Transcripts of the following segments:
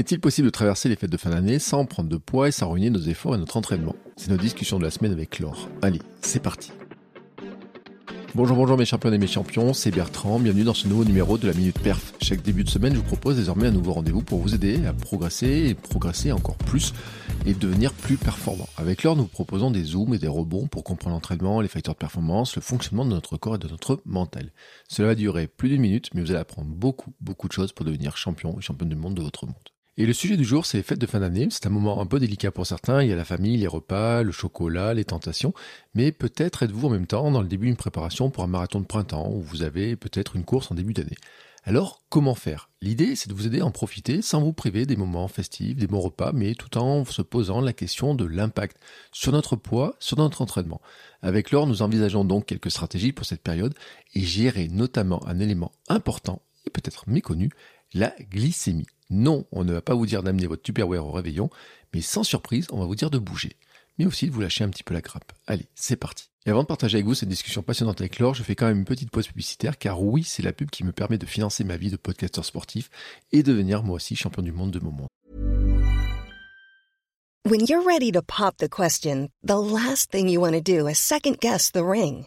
Est-il possible de traverser les fêtes de fin d'année sans prendre de poids et sans ruiner nos efforts et notre entraînement? C'est notre discussion de la semaine avec Laure. Allez, c'est parti Bonjour, bonjour mes champions et mes champions, c'est Bertrand, bienvenue dans ce nouveau numéro de la Minute Perf. Chaque début de semaine, je vous propose désormais un nouveau rendez-vous pour vous aider à progresser et progresser encore plus et devenir plus performant. Avec Laure, nous vous proposons des zooms et des rebonds pour comprendre l'entraînement, les facteurs de performance, le fonctionnement de notre corps et de notre mental. Cela va durer plus d'une minute, mais vous allez apprendre beaucoup, beaucoup de choses pour devenir champion et championne du monde de votre monde. Et le sujet du jour, c'est les fêtes de fin d'année. C'est un moment un peu délicat pour certains. Il y a la famille, les repas, le chocolat, les tentations. Mais peut-être êtes-vous en même temps dans le début d'une préparation pour un marathon de printemps ou vous avez peut-être une course en début d'année. Alors, comment faire? L'idée, c'est de vous aider à en profiter sans vous priver des moments festifs, des bons repas, mais tout en se posant la question de l'impact sur notre poids, sur notre entraînement. Avec Laure, nous envisageons donc quelques stratégies pour cette période et gérer notamment un élément important et peut-être méconnu, la glycémie. Non, on ne va pas vous dire d'amener votre Tupperware au réveillon, mais sans surprise, on va vous dire de bouger. Mais aussi de vous lâcher un petit peu la grappe. Allez, c'est parti. Et avant de partager avec vous cette discussion passionnante avec Laure, je fais quand même une petite pause publicitaire, car oui, c'est la pub qui me permet de financer ma vie de podcasteur sportif et devenir moi aussi champion du monde de mon monde. When you're ready to pop the question, the last thing you want to do is second guess the ring.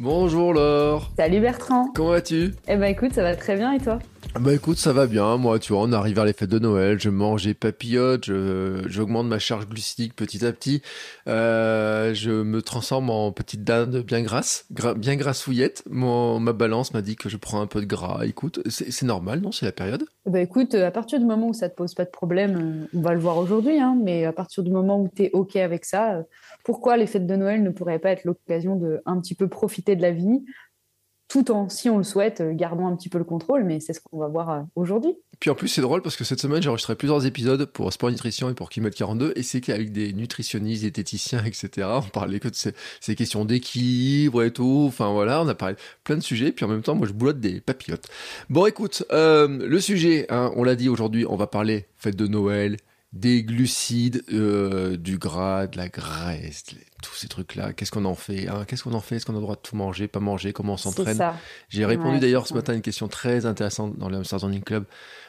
Bonjour Laure. Salut Bertrand. Comment vas-tu? Eh ben écoute, ça va très bien et toi? Bah écoute, ça va bien, moi tu vois, on arrive vers les fêtes de Noël, je mange et papillote, je, j'augmente ma charge glucidique petit à petit, euh, je me transforme en petite dinde bien grasse, gra- bien grassouillette, Mon, ma balance m'a dit que je prends un peu de gras, écoute, c'est, c'est normal, non? C'est la période? Eh ben écoute, à partir du moment où ça te pose pas de problème, euh, on va le voir aujourd'hui, hein, mais à partir du moment où tu es OK avec ça, euh, pourquoi les fêtes de Noël ne pourraient pas être l'occasion de un petit peu profiter de la vie tout en, si on le souhaite, gardons un petit peu le contrôle, mais c'est ce qu'on va voir euh, aujourd'hui. Puis en plus, c'est drôle parce que cette semaine, j'ai enregistré plusieurs épisodes pour Sport Nutrition et pour Kilomètre 42, et c'est qu'avec des nutritionnistes, diététiciens, etc., on parlait que de ces, questions d'équilibre et tout. Enfin voilà, on a parlé plein de sujets, puis en même temps, moi, je boulotte des papillotes. Bon, écoute, euh, le sujet, hein, on l'a dit aujourd'hui, on va parler fête de Noël, des glucides, euh, du gras, de la graisse, les- tous ces trucs-là. Qu'est-ce qu'on en fait hein? Qu'est-ce qu'on en fait? Est-ce qu'on a le droit de tout manger, pas manger? Comment on s'entraîne? j'ai répondu Ouais, d'ailleurs ce matin à une question très intéressante dans le Hamsters Running Club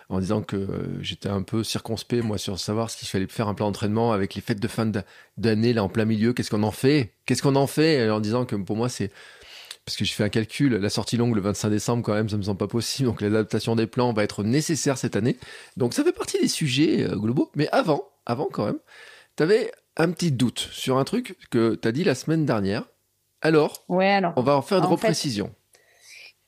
en disant que euh, j'étais un peu circonspect moi sur savoir s'il fallait faire un plan d'entraînement avec les fêtes de fin d'a- d'année là en plein milieu. Qu'est-ce qu'on en fait? Qu'est-ce qu'on en fait? Et En disant que pour moi c'est parce que j'ai fait un calcul, la sortie longue le 25 décembre quand même, ça me semble pas possible. Donc l'adaptation des plans va être nécessaire cette année. Donc ça fait partie des sujets euh, globaux. Mais avant, avant quand même, t'avais un petit doute sur un truc que t'as dit la semaine dernière. Alors, Ouais, alors. on va en faire fait, reprécision.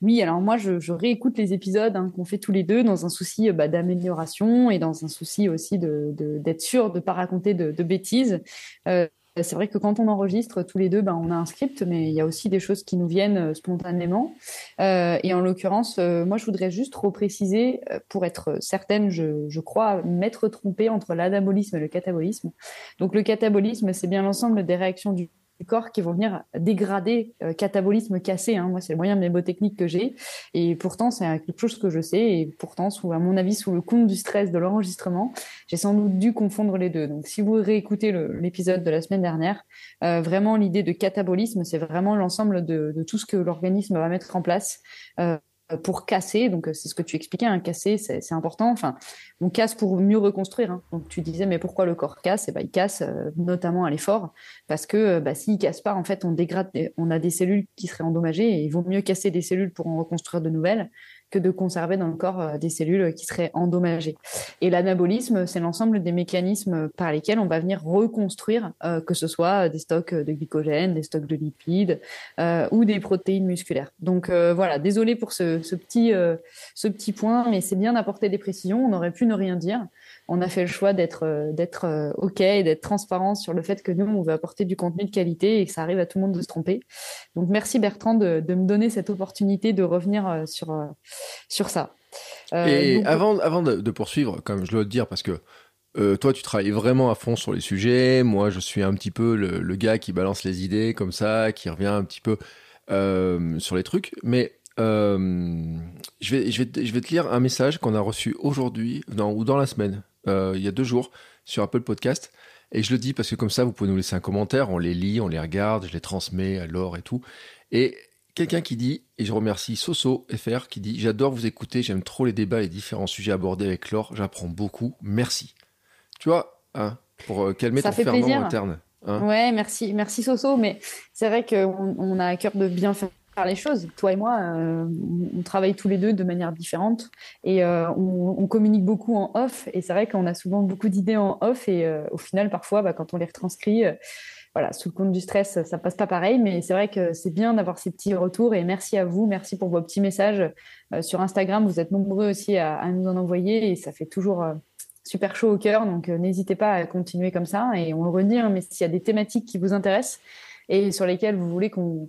Oui, alors moi, je, je réécoute les épisodes hein, qu'on fait tous les deux dans un souci euh, bah, d'amélioration et dans un souci aussi de- de- d'être sûr de ne pas raconter de, de bêtises. Euh, c'est vrai que quand on enregistre tous les deux, ben, on a un script, mais il y a aussi des choses qui nous viennent euh, spontanément. Euh, et en l'occurrence, euh, moi, je voudrais juste repréciser, pour être certaine, je, je crois m'être trompée entre l'anabolisme et le catabolisme. Donc le catabolisme, c'est bien l'ensemble des réactions du du corps qui vont venir dégrader euh, catabolisme cassé. Hein. Moi, c'est le moyen mnémotechnique que j'ai. Et pourtant, c'est quelque chose que je sais. Et pourtant, sous, à mon avis, sous le compte du stress de l'enregistrement, j'ai sans doute dû confondre les deux. Donc, si vous réécoutez l'épisode de la semaine dernière, euh, vraiment, l'idée de catabolisme, c'est vraiment l'ensemble de, de tout ce que l'organisme va mettre en place. euh, pour casser, donc euh, c'est ce que tu expliquais, hein, casser c'est important. Enfin, on casse pour mieux reconstruire. hein. Donc tu disais, mais pourquoi le corps casse? Et ben, il casse euh, notamment à l'effort, parce que euh, bah, s'il casse pas, en fait, on dégrade, on a des cellules qui seraient endommagées, et il vaut mieux casser des cellules pour en reconstruire de nouvelles que de conserver dans le corps euh, des cellules qui seraient endommagées. Et l'anabolisme, c'est l'ensemble des mécanismes par lesquels on va venir reconstruire, euh, que ce soit des stocks de glycogène, des stocks de lipides euh, ou des protéines musculaires. Donc euh, voilà, désolé pour ce, petit, euh, ce petit point, mais c'est bien d'apporter des précisions. On aurait pu ne rien dire. On a fait le choix d'être euh, d'être euh, OK et d'être transparent sur le fait que nous, on veut apporter du contenu de qualité et que ça arrive à tout le monde de se tromper. Donc merci Bertrand de, me donner cette opportunité de revenir euh, sur, euh, sur ça. Euh, Et donc- avant, avant de, de poursuivre, comme je dois te dire, parce que euh, toi, tu travailles vraiment à fond sur les sujets. Moi, je suis un petit peu le, gars qui balance les idées comme ça, qui revient un petit peu euh, sur les trucs. Mais euh, je, vais, je, vais, je vais te lire un message qu'on a reçu aujourd'hui, ou dans la semaine, il y a deux jours, sur Apple Podcast. Et je le dis parce que comme ça, vous pouvez nous laisser un commentaire. On les lit, on les regarde, je les transmets à Laure et tout. Et quelqu'un qui dit, et je remercie Soso FR, qui dit J'adore vous écouter, j'aime trop les débats et les différents sujets abordés avec Laure, j'apprends beaucoup, merci. Tu vois, hein, pour euh, calmer ça ton fait ferment interne. Hein. Ouais, merci, merci Soso. Mais c'est vrai qu'on on a à cœur de bien faire les choses. Toi et moi, euh, on travaille tous les deux de manière différente et euh, on, communique beaucoup en off. Et c'est vrai qu'on a souvent beaucoup d'idées en off et au final, parfois, bah, quand on les retranscrit, voilà, sous le compte du stress, ça passe pas pareil. Mais c'est vrai que c'est bien d'avoir ces petits retours et merci à vous, merci pour vos petits messages sur Instagram. Vous êtes nombreux aussi à, nous en envoyer et ça fait toujours super chaud au cœur. Donc, euh, n'hésitez pas à continuer comme ça. Et on le redit, hein, mais s'il y a des thématiques qui vous intéressent et sur lesquelles vous voulez qu'on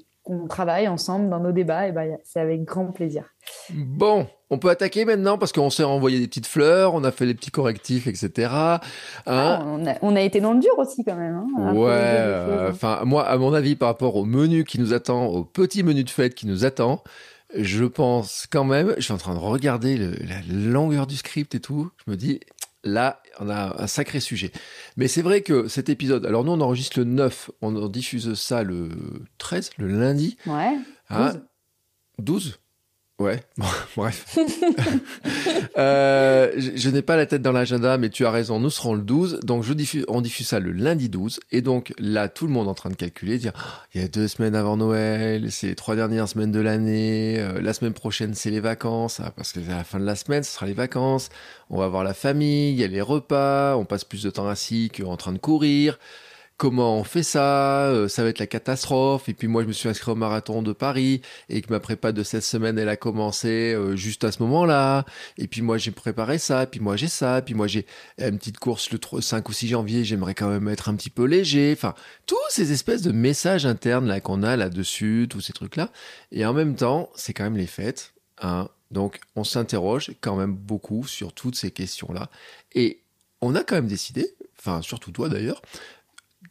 travaille ensemble dans nos débats, et ben, c'est avec grand plaisir. Bon, on peut attaquer maintenant parce qu'on s'est renvoyé des petites fleurs, on a fait des petits correctifs, etc. Hein ah, on, a, été dans le dur aussi quand même. Hein, ouais, euh, enfin moi, à mon avis, par rapport au menu qui nous attend, au petit menu de fête qui nous attend, je pense quand même, je suis en train de regarder la longueur du script et tout, je me dis, là, on a un sacré sujet. Mais c'est vrai que cet épisode, alors nous on enregistre le 9, on diffuse ça le 13, le lundi. Ouais. 12 Ouais, bref. euh, je, n'ai pas la tête dans l'agenda, mais tu as raison, nous serons le 12. Donc, je on diffuse ça le lundi 12. Et donc, là, tout le monde est en train de calculer, dire, ah, il y a deux semaines avant Noël, c'est les trois dernières semaines de l'année, euh, la semaine prochaine, c'est les vacances, ah, parce que à la fin de la semaine, ce sera les vacances. On va voir la famille, il y a les repas, on passe plus de temps assis qu'en train de courir comment on fait ça, euh, ça va être la catastrophe. Et puis moi, je me suis inscrit au marathon de Paris et que ma prépa de cette semaine, elle a commencé euh, juste à ce moment-là. Et puis moi, j'ai préparé ça, et puis moi, j'ai ça, et puis moi, j'ai une petite course le 5 ou 6 janvier, j'aimerais quand même être un petit peu léger. Enfin, tous ces espèces de messages internes là qu'on a là-dessus, tous ces trucs-là. Et en même temps, c'est quand même les fêtes. Hein. Donc, on s'interroge quand même beaucoup sur toutes ces questions-là. Et on a quand même décidé, enfin surtout toi d'ailleurs,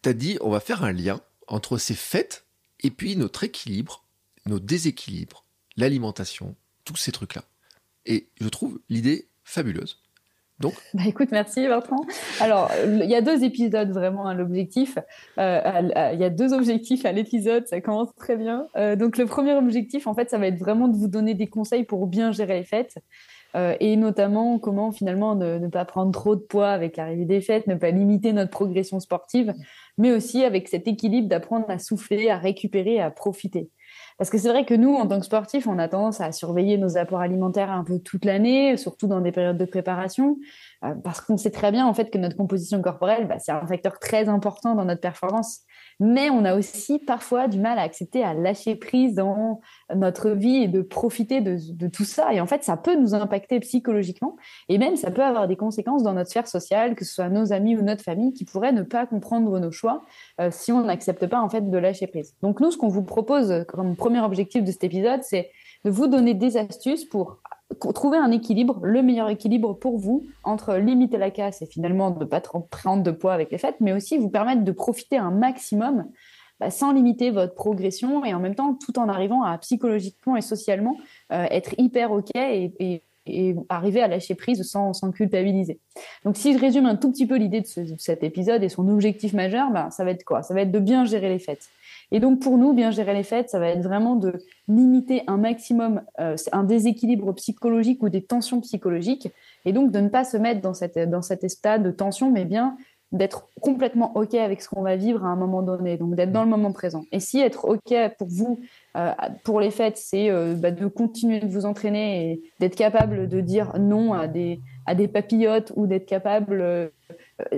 t'as dit, on va faire un lien entre ces fêtes et puis notre équilibre, nos déséquilibres, l'alimentation, tous ces trucs-là. Et je trouve l'idée fabuleuse. Donc... Bah écoute, merci Bertrand. Alors, il y a deux épisodes vraiment à l'objectif. Euh, il y a deux objectifs à l'épisode, ça commence très bien. Euh, donc, le premier objectif, en fait, ça va être vraiment de vous donner des conseils pour bien gérer les fêtes. Euh, et notamment comment finalement ne, pas prendre trop de poids avec l'arrivée des fêtes, ne pas limiter notre progression sportive, mais aussi avec cet équilibre d'apprendre à souffler, à récupérer, à profiter. Parce que c'est vrai que nous, en tant que sportifs, on a tendance à surveiller nos apports alimentaires un peu toute l'année, surtout dans des périodes de préparation, euh, parce qu'on sait très bien en fait que notre composition corporelle, bah, c'est un facteur très important dans notre performance mais on a aussi parfois du mal à accepter, à lâcher prise dans notre vie et de profiter de, tout ça. Et en fait, ça peut nous impacter psychologiquement et même ça peut avoir des conséquences dans notre sphère sociale, que ce soit nos amis ou notre famille, qui pourraient ne pas comprendre nos choix euh, si on n'accepte pas en fait de lâcher prise. Donc nous, ce qu'on vous propose comme premier objectif de cet épisode, c'est de vous donner des astuces pour trouver un équilibre, le meilleur équilibre pour vous entre limiter la casse et finalement ne pas prendre de poids avec les fêtes, mais aussi vous permettre de profiter un maximum bah, sans limiter votre progression et en même temps tout en arrivant à psychologiquement et socialement euh, être hyper OK et, arriver à lâcher prise sans, sans, culpabiliser. Donc si je résume un tout petit peu l'idée de, cet épisode et son objectif majeur, bah, ça va être quoi? Ça va être de bien gérer les fêtes. Et donc pour nous, bien gérer les fêtes, ça va être vraiment de limiter un maximum euh, un déséquilibre psychologique ou des tensions psychologiques, et donc de ne pas se mettre dans, cette, dans cet état de tension, mais bien d'être complètement OK avec ce qu'on va vivre à un moment donné, donc d'être dans le moment présent. Et si être OK pour vous, euh, pour les fêtes, c'est euh, bah, de continuer de vous entraîner et d'être capable de dire non à des, à des papillotes ou d'être capable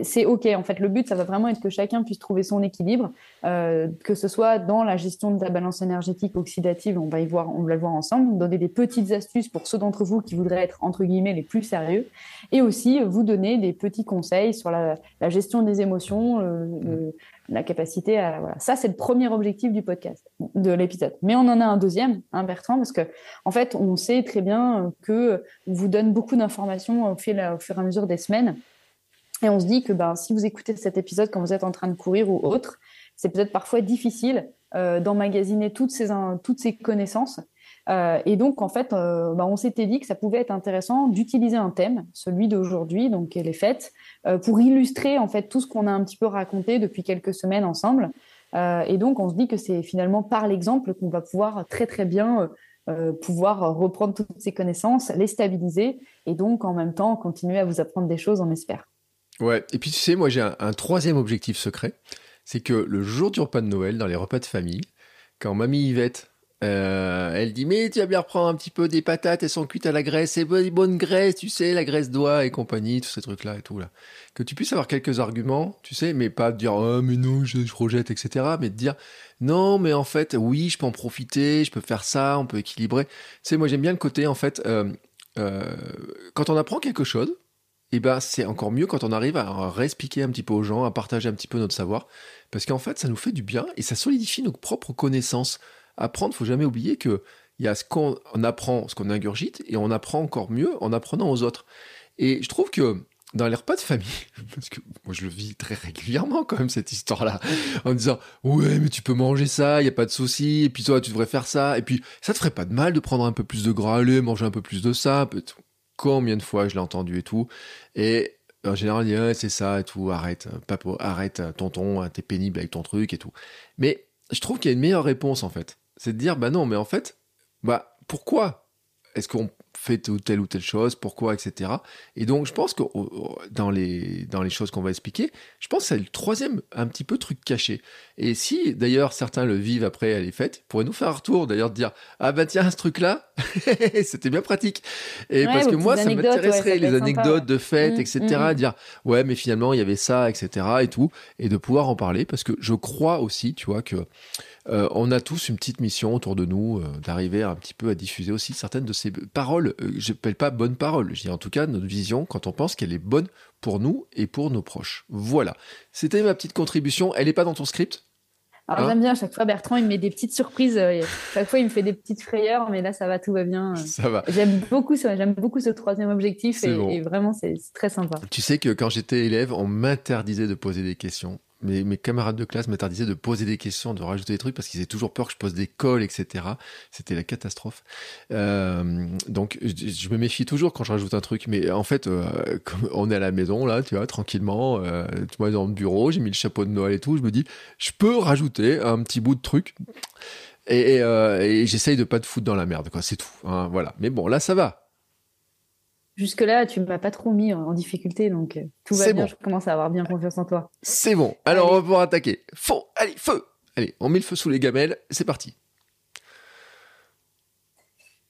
c'est OK. En fait, le but, ça va vraiment être que chacun puisse trouver son équilibre, euh, que ce soit dans la gestion de la balance énergétique oxydative, on va y voir, on va le voir ensemble, donner des petites astuces pour ceux d'entre vous qui voudraient être entre guillemets les plus sérieux, et aussi vous donner des petits conseils sur la, gestion des émotions, la capacité à voilà. Ça, c'est le premier objectif du podcast, de l'épisode. Mais on en a un deuxième, hein, Bertrand, parce que en fait, on sait très bien que on vous donne beaucoup d'informations au fur et à mesure des semaines. Et on se dit que ben, si vous écoutez cet épisode quand vous êtes en train de courir ou autre, c'est peut-être parfois difficile d'emmagasiner toutes ces, toutes ces connaissances. et donc, en fait, ben, on s'était dit que ça pouvait être intéressant d'utiliser un thème, celui d'aujourd'hui, donc les fêtes, pour illustrer en fait tout ce qu'on a un petit peu raconté depuis quelques semaines ensemble. et donc, on se dit que c'est finalement par l'exemple qu'on va pouvoir très très bien euh, pouvoir reprendre toutes ces connaissances, les stabiliser et donc en même temps continuer à vous apprendre des choses, on espère. Ouais, et puis tu sais, moi j'ai un, troisième objectif secret, c'est que le jour du repas de Noël, dans les repas de famille, quand mamie Yvette euh, elle dit mais tu vas bien reprendre un petit peu des patates, elles sont cuites à la graisse, c'est bonne, graisse, tu sais, la graisse d'oie et compagnie, tous ces trucs là et tout là. Que tu puisses avoir quelques arguments, tu sais, mais pas dire oh mais non je, je rejette etc. Mais de dire non mais en fait oui je peux en profiter, je peux faire ça, on peut équilibrer. Tu sais moi j'aime bien le côté en fait euh, euh, quand on apprend quelque chose, et eh ben c'est encore mieux quand on arrive à réexpliquer un petit peu aux gens, à partager un petit peu notre savoir, parce qu'en fait ça nous fait du bien et ça solidifie nos propres connaissances. Apprendre, faut jamais oublier que il y a ce qu'on apprend, ce qu'on ingurgite, et on apprend encore mieux en apprenant aux autres. Et je trouve que dans les repas de famille, parce que moi je le vis très régulièrement quand même cette histoire-là, en disant ouais mais tu peux manger ça, il y a pas de souci, et puis toi tu devrais faire ça, et puis ça te ferait pas de mal de prendre un peu plus de gras à manger un peu plus de ça, combien de fois je l'ai entendu et tout, et en général il dit c'est ça et tout, arrête, papa, arrête tonton, t'es pénible avec ton truc et tout. Mais je trouve qu'il y a une meilleure réponse en fait c'est de dire, bah non, mais en fait, bah pourquoi est-ce qu'on fait telle ou telle chose, pourquoi, etc. Et donc, je pense que dans les, dans les choses qu'on va expliquer, je pense que c'est le troisième un petit peu truc caché. Et si, d'ailleurs, certains le vivent après est faite, pourraient nous faire un retour, d'ailleurs, de dire, ah bah tiens, ce truc-là, c'était bien pratique. Et parce que moi, ça m'intéresserait, les anecdotes de fêtes, etc., mmh, mmh. dire, ouais, mais finalement, il y avait ça, etc., et tout, et de pouvoir en parler, parce que je crois aussi, tu vois, que euh, on a tous une petite mission autour de nous euh, d'arriver un petit peu à diffuser aussi certaines de ces paroles. Euh, je n'appelle pas bonnes paroles, je dis en tout cas notre vision quand on pense qu'elle est bonne pour nous et pour nos proches. Voilà, c'était ma petite contribution. Elle n'est pas dans ton script? Alors hein? j'aime bien, chaque fois Bertrand il me met des petites surprises, chaque fois il me fait des petites frayeurs, mais là ça va, tout va bien. Ça va. J'aime beaucoup, j'aime beaucoup ce troisième objectif et, et, vraiment c'est très sympa. Tu sais que quand j'étais élève, on m'interdisait de poser des questions mes, camarades de classe m'interdisaient de poser des questions, de rajouter des trucs parce qu'ils avaient toujours peur que je pose des cols, etc. C'était la catastrophe. Euh, donc, je, me méfie toujours quand je rajoute un truc. Mais en fait, euh, on est à la maison, là, tu vois, tranquillement, euh, tu vois, dans le bureau, j'ai mis le chapeau de Noël et tout, je me dis, je peux rajouter un petit bout de truc. Et, et, j'essaye de pas te foutre dans la merde, quoi. C'est tout. Hein, voilà. Mais bon, là, ça va Jusque-là, tu ne m'as pas trop mis en difficulté, donc euh, tout va bien, je commence à avoir bien confiance en toi. C'est bon, alors on va pouvoir attaquer. Feu, allez, feu Allez, on met le feu sous les gamelles, c'est parti.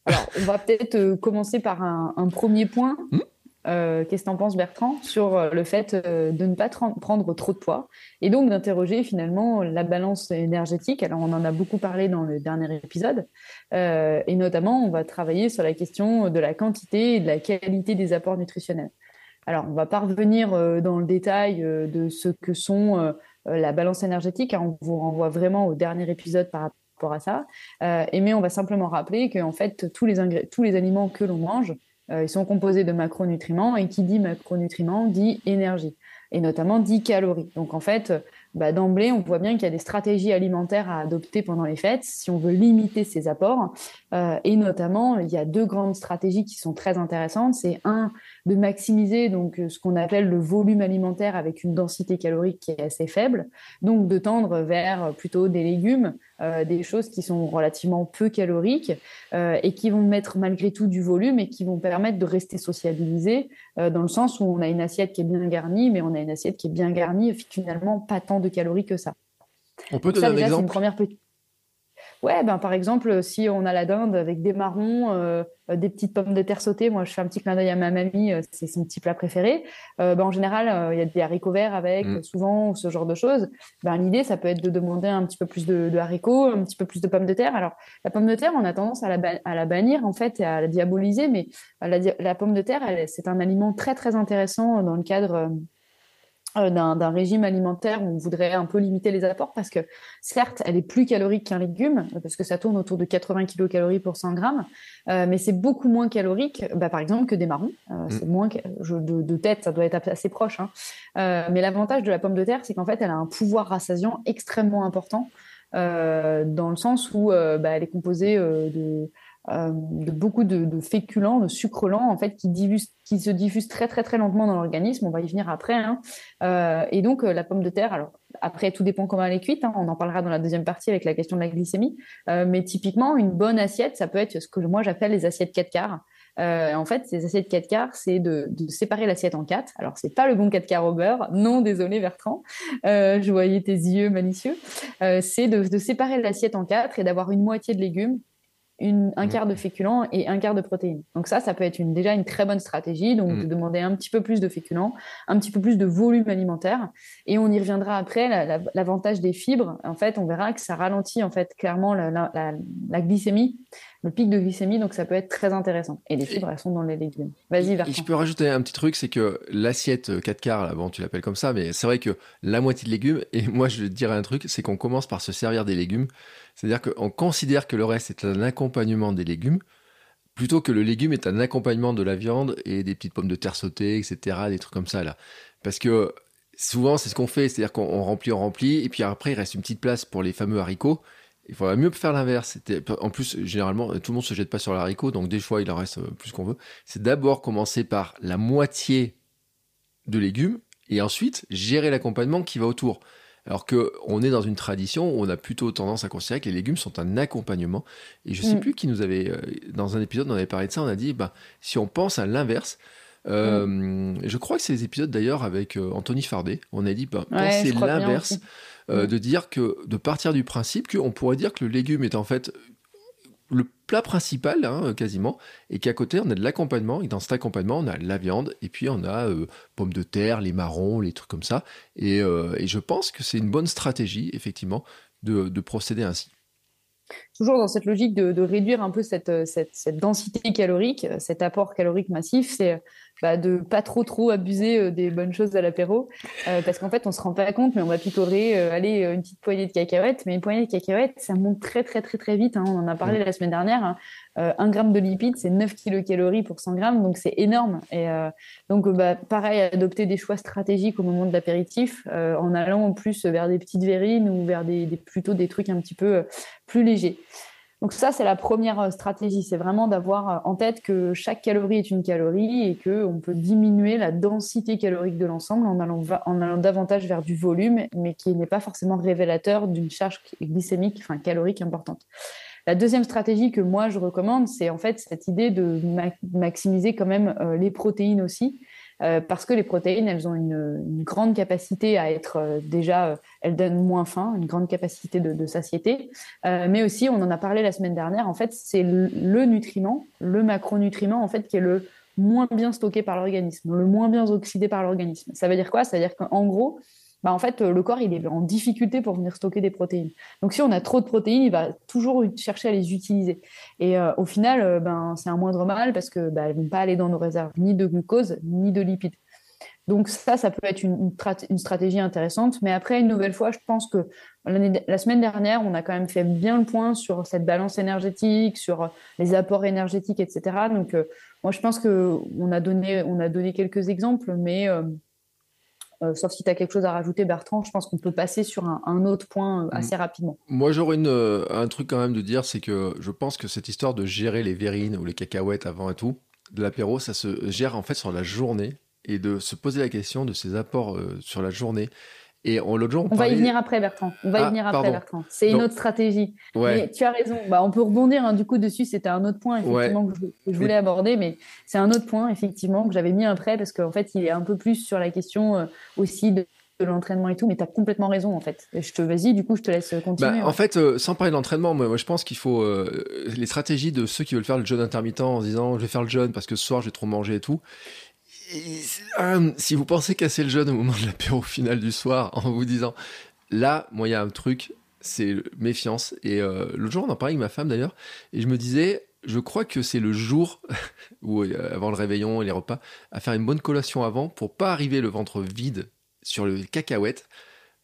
Alors, on va peut-être euh, commencer par un, premier point. Hmm euh, qu'est-ce que tu en penses, Bertrand, sur euh, le fait euh, de ne pas prendre trop de poids et donc d'interroger finalement la balance énergétique? Alors, on en a beaucoup parlé dans le dernier épisode et notamment, on va travailler sur la question de la quantité et de la qualité des apports nutritionnels. Alors, on va pas revenir dans le détail de ce que sont la balance énergétique. Hein. on vous renvoie vraiment au dernier épisode par rapport à ça. mais on va simplement rappeler qu'en fait, tous les, tous les aliments que l'on mange ils sont composés de macronutriments et qui dit macronutriments dit énergie et notamment dit calories. Donc en fait, bah, d'emblée, on voit bien qu'il y a des stratégies alimentaires à adopter pendant les fêtes si on veut limiter ces apports. Euh, et notamment, il y a deux grandes stratégies qui sont très intéressantes. C'est un, de maximiser donc ce qu'on appelle le volume alimentaire avec une densité calorique qui est assez faible, donc de tendre vers plutôt des légumes, euh, des choses qui sont relativement peu caloriques euh, et qui vont mettre malgré tout du volume et qui vont permettre de rester sociabilisé euh, dans le sens où on a une assiette qui est bien garnie, mais on a une assiette qui est bien garnie et finalement pas tant de calories que ça. On peut donner un exemple. Une première petite... Ouais, ben par exemple, si on a la dinde avec des marrons, euh, des petites pommes de terre sautées, moi je fais un petit clin d'œil à ma mamie, euh, c'est son petit plat préféré. Euh, ben, en général, il y a des haricots verts avec, mm. souvent, ce genre de choses. Ben, L'idée, ça peut être de demander un petit peu plus de, haricots, un petit peu plus de pommes de terre. Alors, la pomme de terre, on a tendance à la, à la bannir, en fait, et à la diaboliser, mais la, la pomme de terre, c'est un aliment très, très intéressant dans le cadre d'un régime alimentaire où on voudrait un peu limiter les apports parce que certes, elle est plus calorique qu'un légume parce que ça tourne autour de 80 kilocalories pour 100 grammes, euh, mais c'est beaucoup moins calorique, bah, par exemple, que des marrons. Euh, mm. C'est moins de, de, tête, ça doit être assez proche. Hein. mais l'avantage de la pomme de terre, c'est qu'en fait, elle a un pouvoir rassasiant extrêmement important dans le sens où bah, elle est composée de euh, de beaucoup de, féculents, de sucres lents, en fait, qui, qui se diffusent très très très lentement dans l'organisme. On va y venir après. Hein. Euh, et donc euh, la pomme de terre, alors après tout dépend comment elle est cuite. Hein. on en parlera dans la deuxième partie avec la question de la glycémie. mais typiquement, une bonne assiette, ça peut être ce que moi j'appelle les assiettes 4 quarts. en fait, ces assiettes 4 quarts, c'est de, séparer l'assiette en quatre. Alors, c'est pas le bon 4 quarts au beurre. Non, désolé, Bertrand. je voyais tes yeux malicieux. c'est de, de, séparer l'assiette en quatre et d'avoir une moitié de légumes, un mm. quart de féculents et un quart de protéines. Donc ça, ça peut être une, déjà une très bonne stratégie. Donc mm. de demander un petit peu plus de féculents, un petit peu plus de volume alimentaire. Et on y reviendra après. L'avantage des fibres, en fait, on verra que ça ralentit en fait clairement la, glycémie, le pic de glycémie. Donc ça peut être très intéressant. Et les fibres, elles sont dans les légumes. Vas-y, Je peux rajouter un petit truc, c'est que l'assiette 4 quarts, là, bon, tu l'appelles comme ça, mais c'est vrai que la moitié de légumes. Et moi, je dirais un truc, c'est qu'on commence par se servir des légumes. C'est-à-dire qu'on considère que le reste est un accompagnement des légumes, plutôt que le légume est un accompagnement de la viande et des petites pommes de terre sautées, etc., des trucs comme ça, là. Parce que souvent, c'est ce qu'on fait, c'est-à-dire qu'on remplit, on remplit, et puis après, il reste une petite place pour les fameux haricots. Il faudrait mieux faire l'inverse. En plus, généralement, tout le monde se jette pas sur l'haricot, donc des fois, il en reste plus qu'on veut. C'est d'abord commencer par la moitié de légumes, et ensuite gérer l'accompagnement qui va autour. Alors qu'on est dans une tradition où on a plutôt tendance à considérer que les légumes sont un accompagnement. Et je ne sais mm. plus qui nous avait, euh, dans un épisode, on avait parlé de ça, on a dit, bah, si on pense à l'inverse, euh, mm. Je crois que c'est les épisodes d'ailleurs avec euh, Anthony Fardet. On a dit, bah, c'est l'inverse, mm. de dire que, de partir du principe qu'on pourrait dire que le légume est en fait le plat principal, hein, quasiment, et qu'à côté, on a de l'accompagnement, et dans cet accompagnement, on a la viande, et puis on a euh, pommes de terre, les marrons, les trucs comme ça. Et, euh, je pense que c'est une bonne stratégie, effectivement, de procéder ainsi toujours dans cette logique de, réduire un peu cette, cette, densité calorique, cet apport calorique massif, c'est bah, de pas trop trop abuser euh, des bonnes choses à l'apéro, euh, parce qu'en fait on se rend pas compte, mais on va picorer, euh, aller une petite poignée de cacahuètes, mais une poignée de cacahuètes, ça monte très très très très vite. Hein. on en a parlé mm. la semaine dernière. Hein. un gramme de lipides, c'est 9 kilocalories pour 100 grammes, donc c'est énorme. Et donc bah, pareil, adopter des choix stratégiques au moment de l'apéritif, en allant en plus vers des petites verrines ou vers des, plutôt des trucs un petit peu plus légers. Donc ça, c'est la première euh, stratégie, c'est vraiment d'avoir euh, en tête que chaque calorie est une calorie et qu'on peut diminuer la densité calorique de l'ensemble en allant, en allant davantage vers du volume, mais qui n'est pas forcément révélateur d'une charge glycémique, enfin calorique importante. La deuxième stratégie que moi je recommande, c'est en fait cette idée de maximiser quand même euh, les protéines aussi. Euh, parce que les protéines, elles ont une, grande capacité à être euh, déjà, euh, elles donnent moins faim, une grande capacité de, satiété, mais aussi, on en a parlé la semaine dernière, en fait, c'est le, nutriment, le macronutriment, en fait, qui est le moins bien stocké par l'organisme, le moins bien oxydé par l'organisme. Ça veut dire quoi? Ça veut dire qu'en gros, bah, en fait, le corps, il est en difficulté pour venir stocker des protéines. Donc, si on a trop de protéines, il va toujours chercher à les utiliser. Et euh, au final, euh, ben, c'est un moindre mal parce que bah, ne vont pas aller dans nos réserves ni de glucose ni de lipides. Donc ça, ça peut être une, stratégie intéressante. Mais après, une nouvelle fois, je pense que la semaine dernière, on a quand même fait bien le point sur cette balance énergétique, sur les apports énergétiques, etc. Donc euh, moi, je pense qu'on a a donné quelques exemples, mais euh, sauf si tu as quelque chose à rajouter, Bertrand, je pense qu'on peut passer sur un, autre point euh, assez rapidement. Moi, j'aurais euh, un truc quand même de dire, c'est que je pense que cette histoire de gérer les verrines ou les cacahuètes avant et tout, de l'apéro, ça se gère en fait sur la journée et de se poser la question de ses apports sur la journée et on, l'autre jour, on, va y venir après, Bertrand. On va y ah, venir après, Bertrand. C'est une autre stratégie. Mais tu as raison. Bah, on peut rebondir hein, du coup dessus. C'était un autre point effectivement que, je, voulais aborder, mais c'est un autre point effectivement que j'avais mis après parce qu'en fait, il est un peu plus sur la question euh, aussi de, l'entraînement et tout, mais tu as complètement raison en fait. Je te vas-y, du coup, je te laisse continuer. Bah, en fait, euh, sans parler d'entraînement, moi, je pense qu'il faut euh, les stratégies de ceux qui veulent faire le jeûne intermittent en se disant je vais faire le jeûne parce que ce soir j'ai trop mangé et tout. Euh, si vous pensez casser le jeûne au moment de l'apéro final du soir en vous disant là, moi, il y a un truc, c'est méfiance. Et euh, l'autre jour, on en parlait avec ma femme d'ailleurs, et je me disais, je crois que c'est le jour où, euh, avant le réveillon et les repas, à faire une bonne collation avant pour pas arriver le ventre vide sur le cacahuète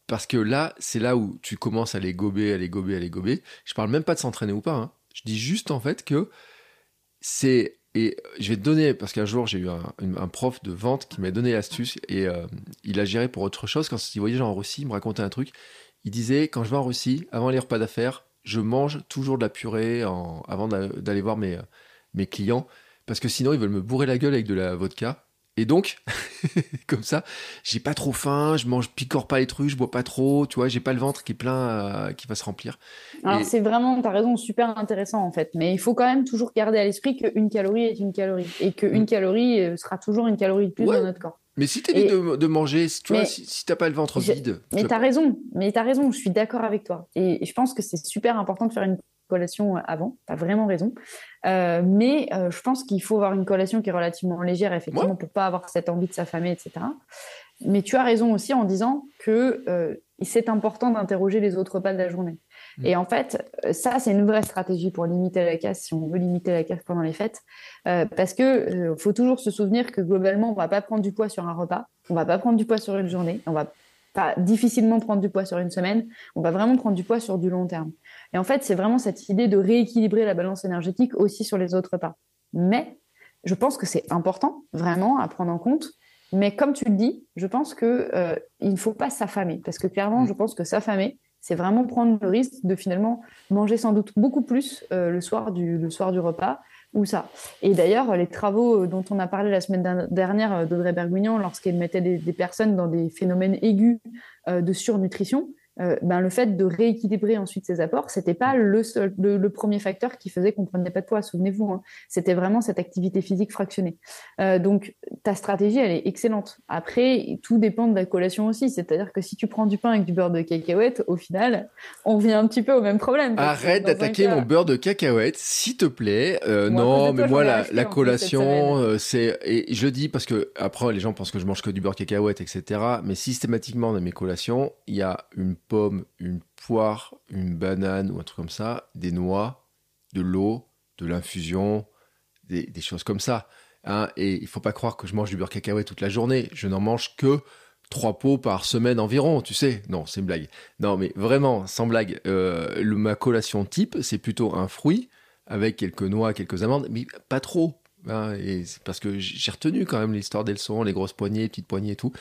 parce que là, c'est là où tu commences à les gober, à les gober, à les gober. Je parle même pas de s'entraîner ou pas. Hein. Je dis juste en fait que c'est et je vais te donner, parce qu'un jour j'ai eu un, prof de vente qui m'a donné l'astuce et euh, il a géré pour autre chose. Quand il voyageait en Russie, il me racontait un truc. Il disait Quand je vais en Russie, avant les repas d'affaires, je mange toujours de la purée avant d'aller voir mes, mes clients parce que sinon ils veulent me bourrer la gueule avec de la vodka et donc, comme ça, j'ai pas trop faim, je mange, picore pas les trucs, je bois pas trop, tu vois, j'ai pas le ventre qui est plein, euh, qui va se remplir. Alors c'est vraiment, t'as raison, super intéressant en fait. Mais il faut quand même toujours garder à l'esprit qu'une calorie est une calorie et qu'une mm. calorie euh, sera toujours une calorie de plus dans notre corps. Mais si tu de, de, manger, tu vois, si, t'as pas le ventre vide. Mais t'as raison, mais t'as raison, je suis d'accord avec toi. Et je pense que c'est super important de faire une collation avant, tu as vraiment raison. Euh, mais euh, je pense qu'il faut avoir une collation qui est relativement légère, effectivement, pour pas avoir cette envie de s'affamer, etc. Mais tu as raison aussi en disant que euh, c'est important d'interroger les autres repas de la journée. Mm. Et en fait, ça, c'est une vraie stratégie pour limiter la casse, si on veut limiter la casse pendant les fêtes. parce que faut toujours se souvenir que globalement, on va pas prendre du poids sur un repas, on va pas prendre du poids sur une journée, on va pas difficilement prendre du poids sur une semaine, on va vraiment prendre du poids sur du long terme. Et en fait, c'est vraiment cette idée de rééquilibrer la balance énergétique aussi sur les autres pas. Mais je pense que c'est important, vraiment, à prendre en compte. Mais comme tu le dis, je pense que euh, il ne faut pas s'affamer, parce que clairement, je pense que s'affamer, c'est vraiment prendre le risque de finalement manger sans doute beaucoup plus euh, le soir du le soir du repas ou ça. Et d'ailleurs, les travaux dont on a parlé la semaine dernière d'Audrey Berguignan, lorsqu'elle mettait des, des, personnes dans des phénomènes aigus euh, de surnutrition, euh, ben, le fait de rééquilibrer ensuite ses apports, c'était pas le, seul, le, premier facteur qui faisait qu'on prenait pas de poids. Souvenez-vous, hein. c'était vraiment cette activité physique fractionnée. Euh, donc ta stratégie, elle est excellente. Après, tout dépend de la collation aussi. C'est-à-dire que si tu prends du pain avec du beurre de cacahuète, au final, on vient un petit peu au même problème. Arrête d'attaquer mon beurre de cacahuète, s'il te plaît. Euh, non, mais moi la, la collation, c'est et je dis parce que après les gens pensent que je mange que du beurre de cacahuète, etc. Mais systématiquement dans mes collations, il y a une une poire, une banane ou un truc comme ça, des noix, de l'eau, de l'infusion, des, choses comme ça. Hein. Et il faut pas croire que je mange du beurre cacahuète toute la journée. Je n'en mange que trois pots par semaine environ, tu sais. Non, c'est une blague. Non, mais vraiment, sans blague, euh, le, ma collation type, c'est plutôt un fruit avec quelques noix, quelques amandes, mais pas trop. Hein. parce que j'ai retenu quand même l'histoire des leçons, les grosses poignées, les petites poignées et tout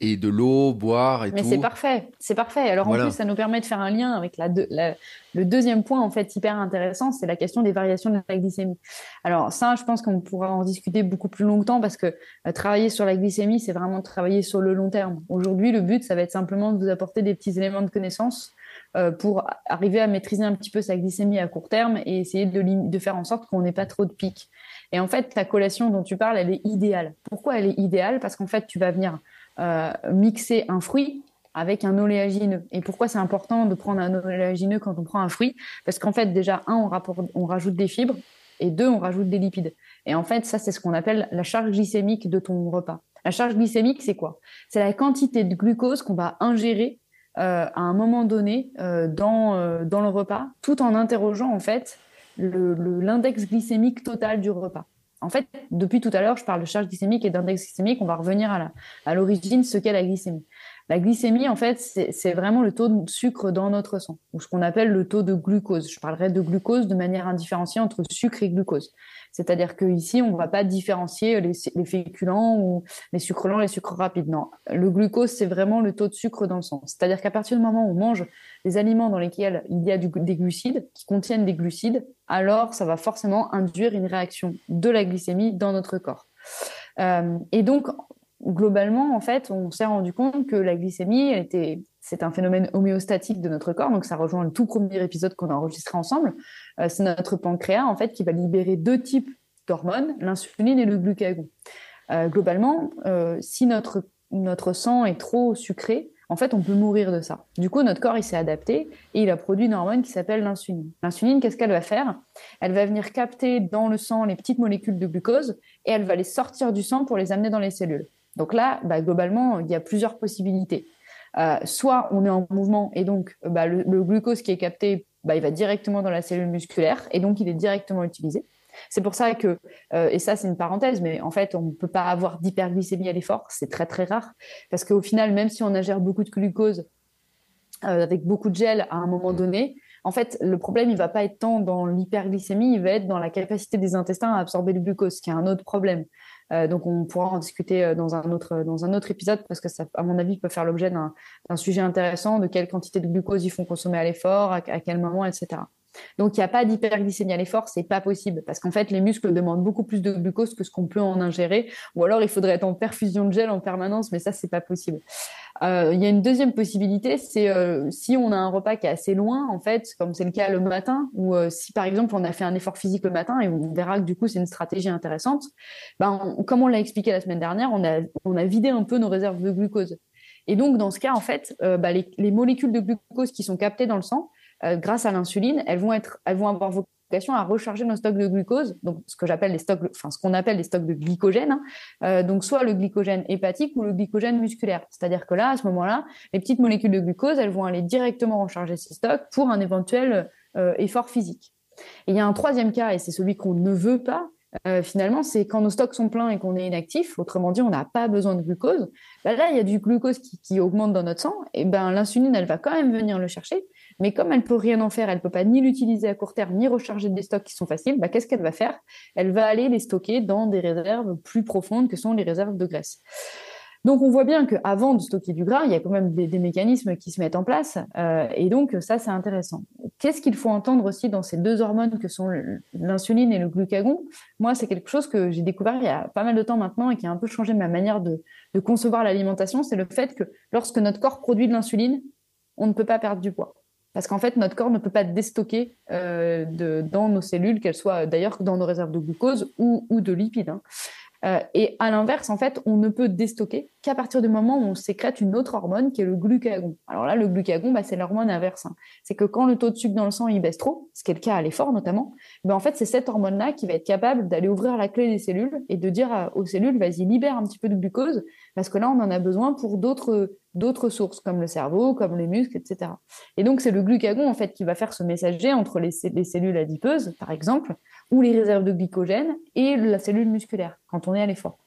et de l'eau, boire et Mais tout. Mais c'est parfait, c'est parfait. Alors en plus, ça nous permet de faire un lien avec la, le deuxième point en fait hyper intéressant, c'est la question des variations de la glycémie. Alors ça, je pense qu'on pourra en discuter beaucoup plus longtemps parce que euh, travailler sur la glycémie, c'est vraiment travailler sur le long terme. Aujourd'hui, le but, ça va être simplement de vous apporter des petits éléments de connaissance euh, pour arriver à maîtriser un petit peu sa glycémie à court terme et essayer de, de faire en sorte qu'on n'ait pas trop de pics. Et en fait, la collation dont tu parles, elle est idéale. Pourquoi elle est idéale? Parce qu'en fait, tu vas venir euh, mixer un fruit avec un oléagineux. Et pourquoi c'est important de prendre un oléagineux quand on prend un fruit? Parce qu'en fait, déjà, un, on, rajoute des fibres, et deux, on rajoute des lipides. Et en fait, ça, c'est ce qu'on appelle la charge glycémique de ton repas. La charge glycémique, c'est quoi? C'est la quantité de glucose qu'on va ingérer euh, à un moment donné euh, dans, euh, dans le repas, tout en interrogeant en fait l'index le, glycémique total du repas. En fait, depuis tout à l'heure, je parle de charge glycémique et d'index glycémique. On va revenir à l'origine, ce qu'est la glycémie. La glycémie, en fait, c'est vraiment le taux de sucre dans notre sang, ou ce qu'on appelle le taux de glucose. Je parlerai de glucose de manière indifférenciée entre sucre et glucose. C'est-à-dire qu'ici, on ne va pas différencier les, féculents ou les sucres lents, les sucres rapides. Non, le glucose, c'est vraiment le taux de sucre dans le sang. C'est-à-dire qu'à partir du moment où on mange des aliments dans lesquels il y a des glucides, qui contiennent des glucides, alors ça va forcément induire une réaction de la glycémie dans notre corps. Euh, et donc, globalement, en fait, on s'est rendu compte que la glycémie, était, c'est un phénomène homéostatique de notre corps. Donc, ça rejoint le tout premier épisode qu'on a enregistré ensemble. Euh, c'est notre pancréas, en fait, qui va libérer deux types d'hormones, l'insuline et le glucagon. Euh, globalement, euh, si notre, notre sang est trop sucré, en fait, on peut mourir de ça. Du coup, notre corps, il s'est adapté et il a produit une hormone qui s'appelle l'insuline. L'insuline, qu'est-ce qu'elle va faire? Elle va venir capter dans le sang les petites molécules de glucose et elle va les sortir du sang pour les amener dans les cellules. Donc là, bah, globalement, il y a plusieurs possibilités. Euh, soit on est en mouvement et donc bah, le, glucose qui est capté, bah, il va directement dans la cellule musculaire et donc il est directement utilisé. C'est pour ça que, euh, et ça c'est une parenthèse, mais en fait on ne peut pas avoir d'hyperglycémie à l'effort, c'est très très rare, parce qu'au final, même si on ingère beaucoup de glucose euh, avec beaucoup de gel à un moment donné, en fait, le problème, il va pas être tant dans l'hyperglycémie, il va être dans la capacité des intestins à absorber le glucose, qui est un autre problème. Euh, donc, on pourra en discuter euh, dans un autre, dans un autre épisode parce que ça, à mon avis, peut faire l'objet d'un sujet intéressant de quelle quantité de glucose ils font consommer à l'effort, à, quel moment, etc. Donc, il n'y a pas d'hyperglycémie à l'effort, c'est pas possible parce qu'en fait, les muscles demandent beaucoup plus de glucose que ce qu'on peut en ingérer, ou alors il faudrait être en perfusion de gel en permanence, mais ça, c'est pas possible. Euh, il y a une deuxième possibilité, c'est euh, si on a un repas qui est assez loin, en fait, comme c'est le cas le matin, ou euh, si par exemple on a fait un effort physique le matin et on verra que du coup c'est une stratégie intéressante, ben, comme on l'a expliqué la semaine dernière, on a, on a vidé un peu nos réserves de glucose. Et donc, dans ce cas, en fait, les, les, molécules de glucose qui sont captées dans le sang, grâce à l'insuline, elles vont être, elles vont avoir à recharger nos stocks de glucose, donc ce que j'appelle les stocks, enfin ce qu'on appelle les stocks de glycogène, hein. euh, donc soit le glycogène hépatique ou le glycogène musculaire. C'est-à-dire que là, à ce moment-là, les petites molécules de glucose, elles vont aller directement recharger ces stocks pour un éventuel euh, effort physique. Et il y a un troisième cas, et c'est celui qu'on ne veut pas, euh, finalement, c'est quand nos stocks sont pleins et qu'on est inactif, autrement dit, on n'a pas besoin de glucose, ben là, il y a du glucose qui, qui, augmente dans notre sang, et ben l'insuline, elle va quand même venir le chercher, mais comme elle peut rien en faire, elle peut pas ni l'utiliser à court terme, ni recharger des stocks qui sont faciles, bah, qu'est-ce qu'elle va faire? Elle va aller les stocker dans des réserves plus profondes que sont les réserves de graisse. Donc on voit bien qu'avant de stocker du gras, il y a quand même des, mécanismes qui se mettent en place, euh, et donc ça c'est intéressant. Qu'est-ce qu'il faut entendre aussi dans ces deux hormones que sont l'insuline et le glucagon? Moi c'est quelque chose que j'ai découvert il y a pas mal de temps maintenant et qui a un peu changé ma manière de concevoir l'alimentation, c'est le fait que lorsque notre corps produit de l'insuline, on ne peut pas perdre du poids parce qu'en fait, notre corps ne peut pas déstocker euh, dans nos cellules, qu'elles soient d'ailleurs dans nos réserves de glucose ou, ou de lipides. Hein. Euh, et à l'inverse, en fait, on ne peut déstocker qu'à partir du moment où on sécrète une autre hormone qui est le glucagon. Alors là, le glucagon, bah, c'est l'hormone inverse. Hein. C'est que quand le taux de sucre dans le sang il baisse trop, ce qui est le cas à l'effort notamment, bah, en fait, c'est cette hormone-là qui va être capable d'aller ouvrir la clé des cellules et de dire aux cellules, vas-y, libère un petit peu de glucose, parce que là, on en a besoin pour d'autres sources comme le cerveau, comme les muscles, etc. Et donc c'est le glucagon en fait qui va faire ce messager entre les, cellules adipeuses, par exemple, ou les réserves de glycogène et la cellule musculaire quand on est à l'effort.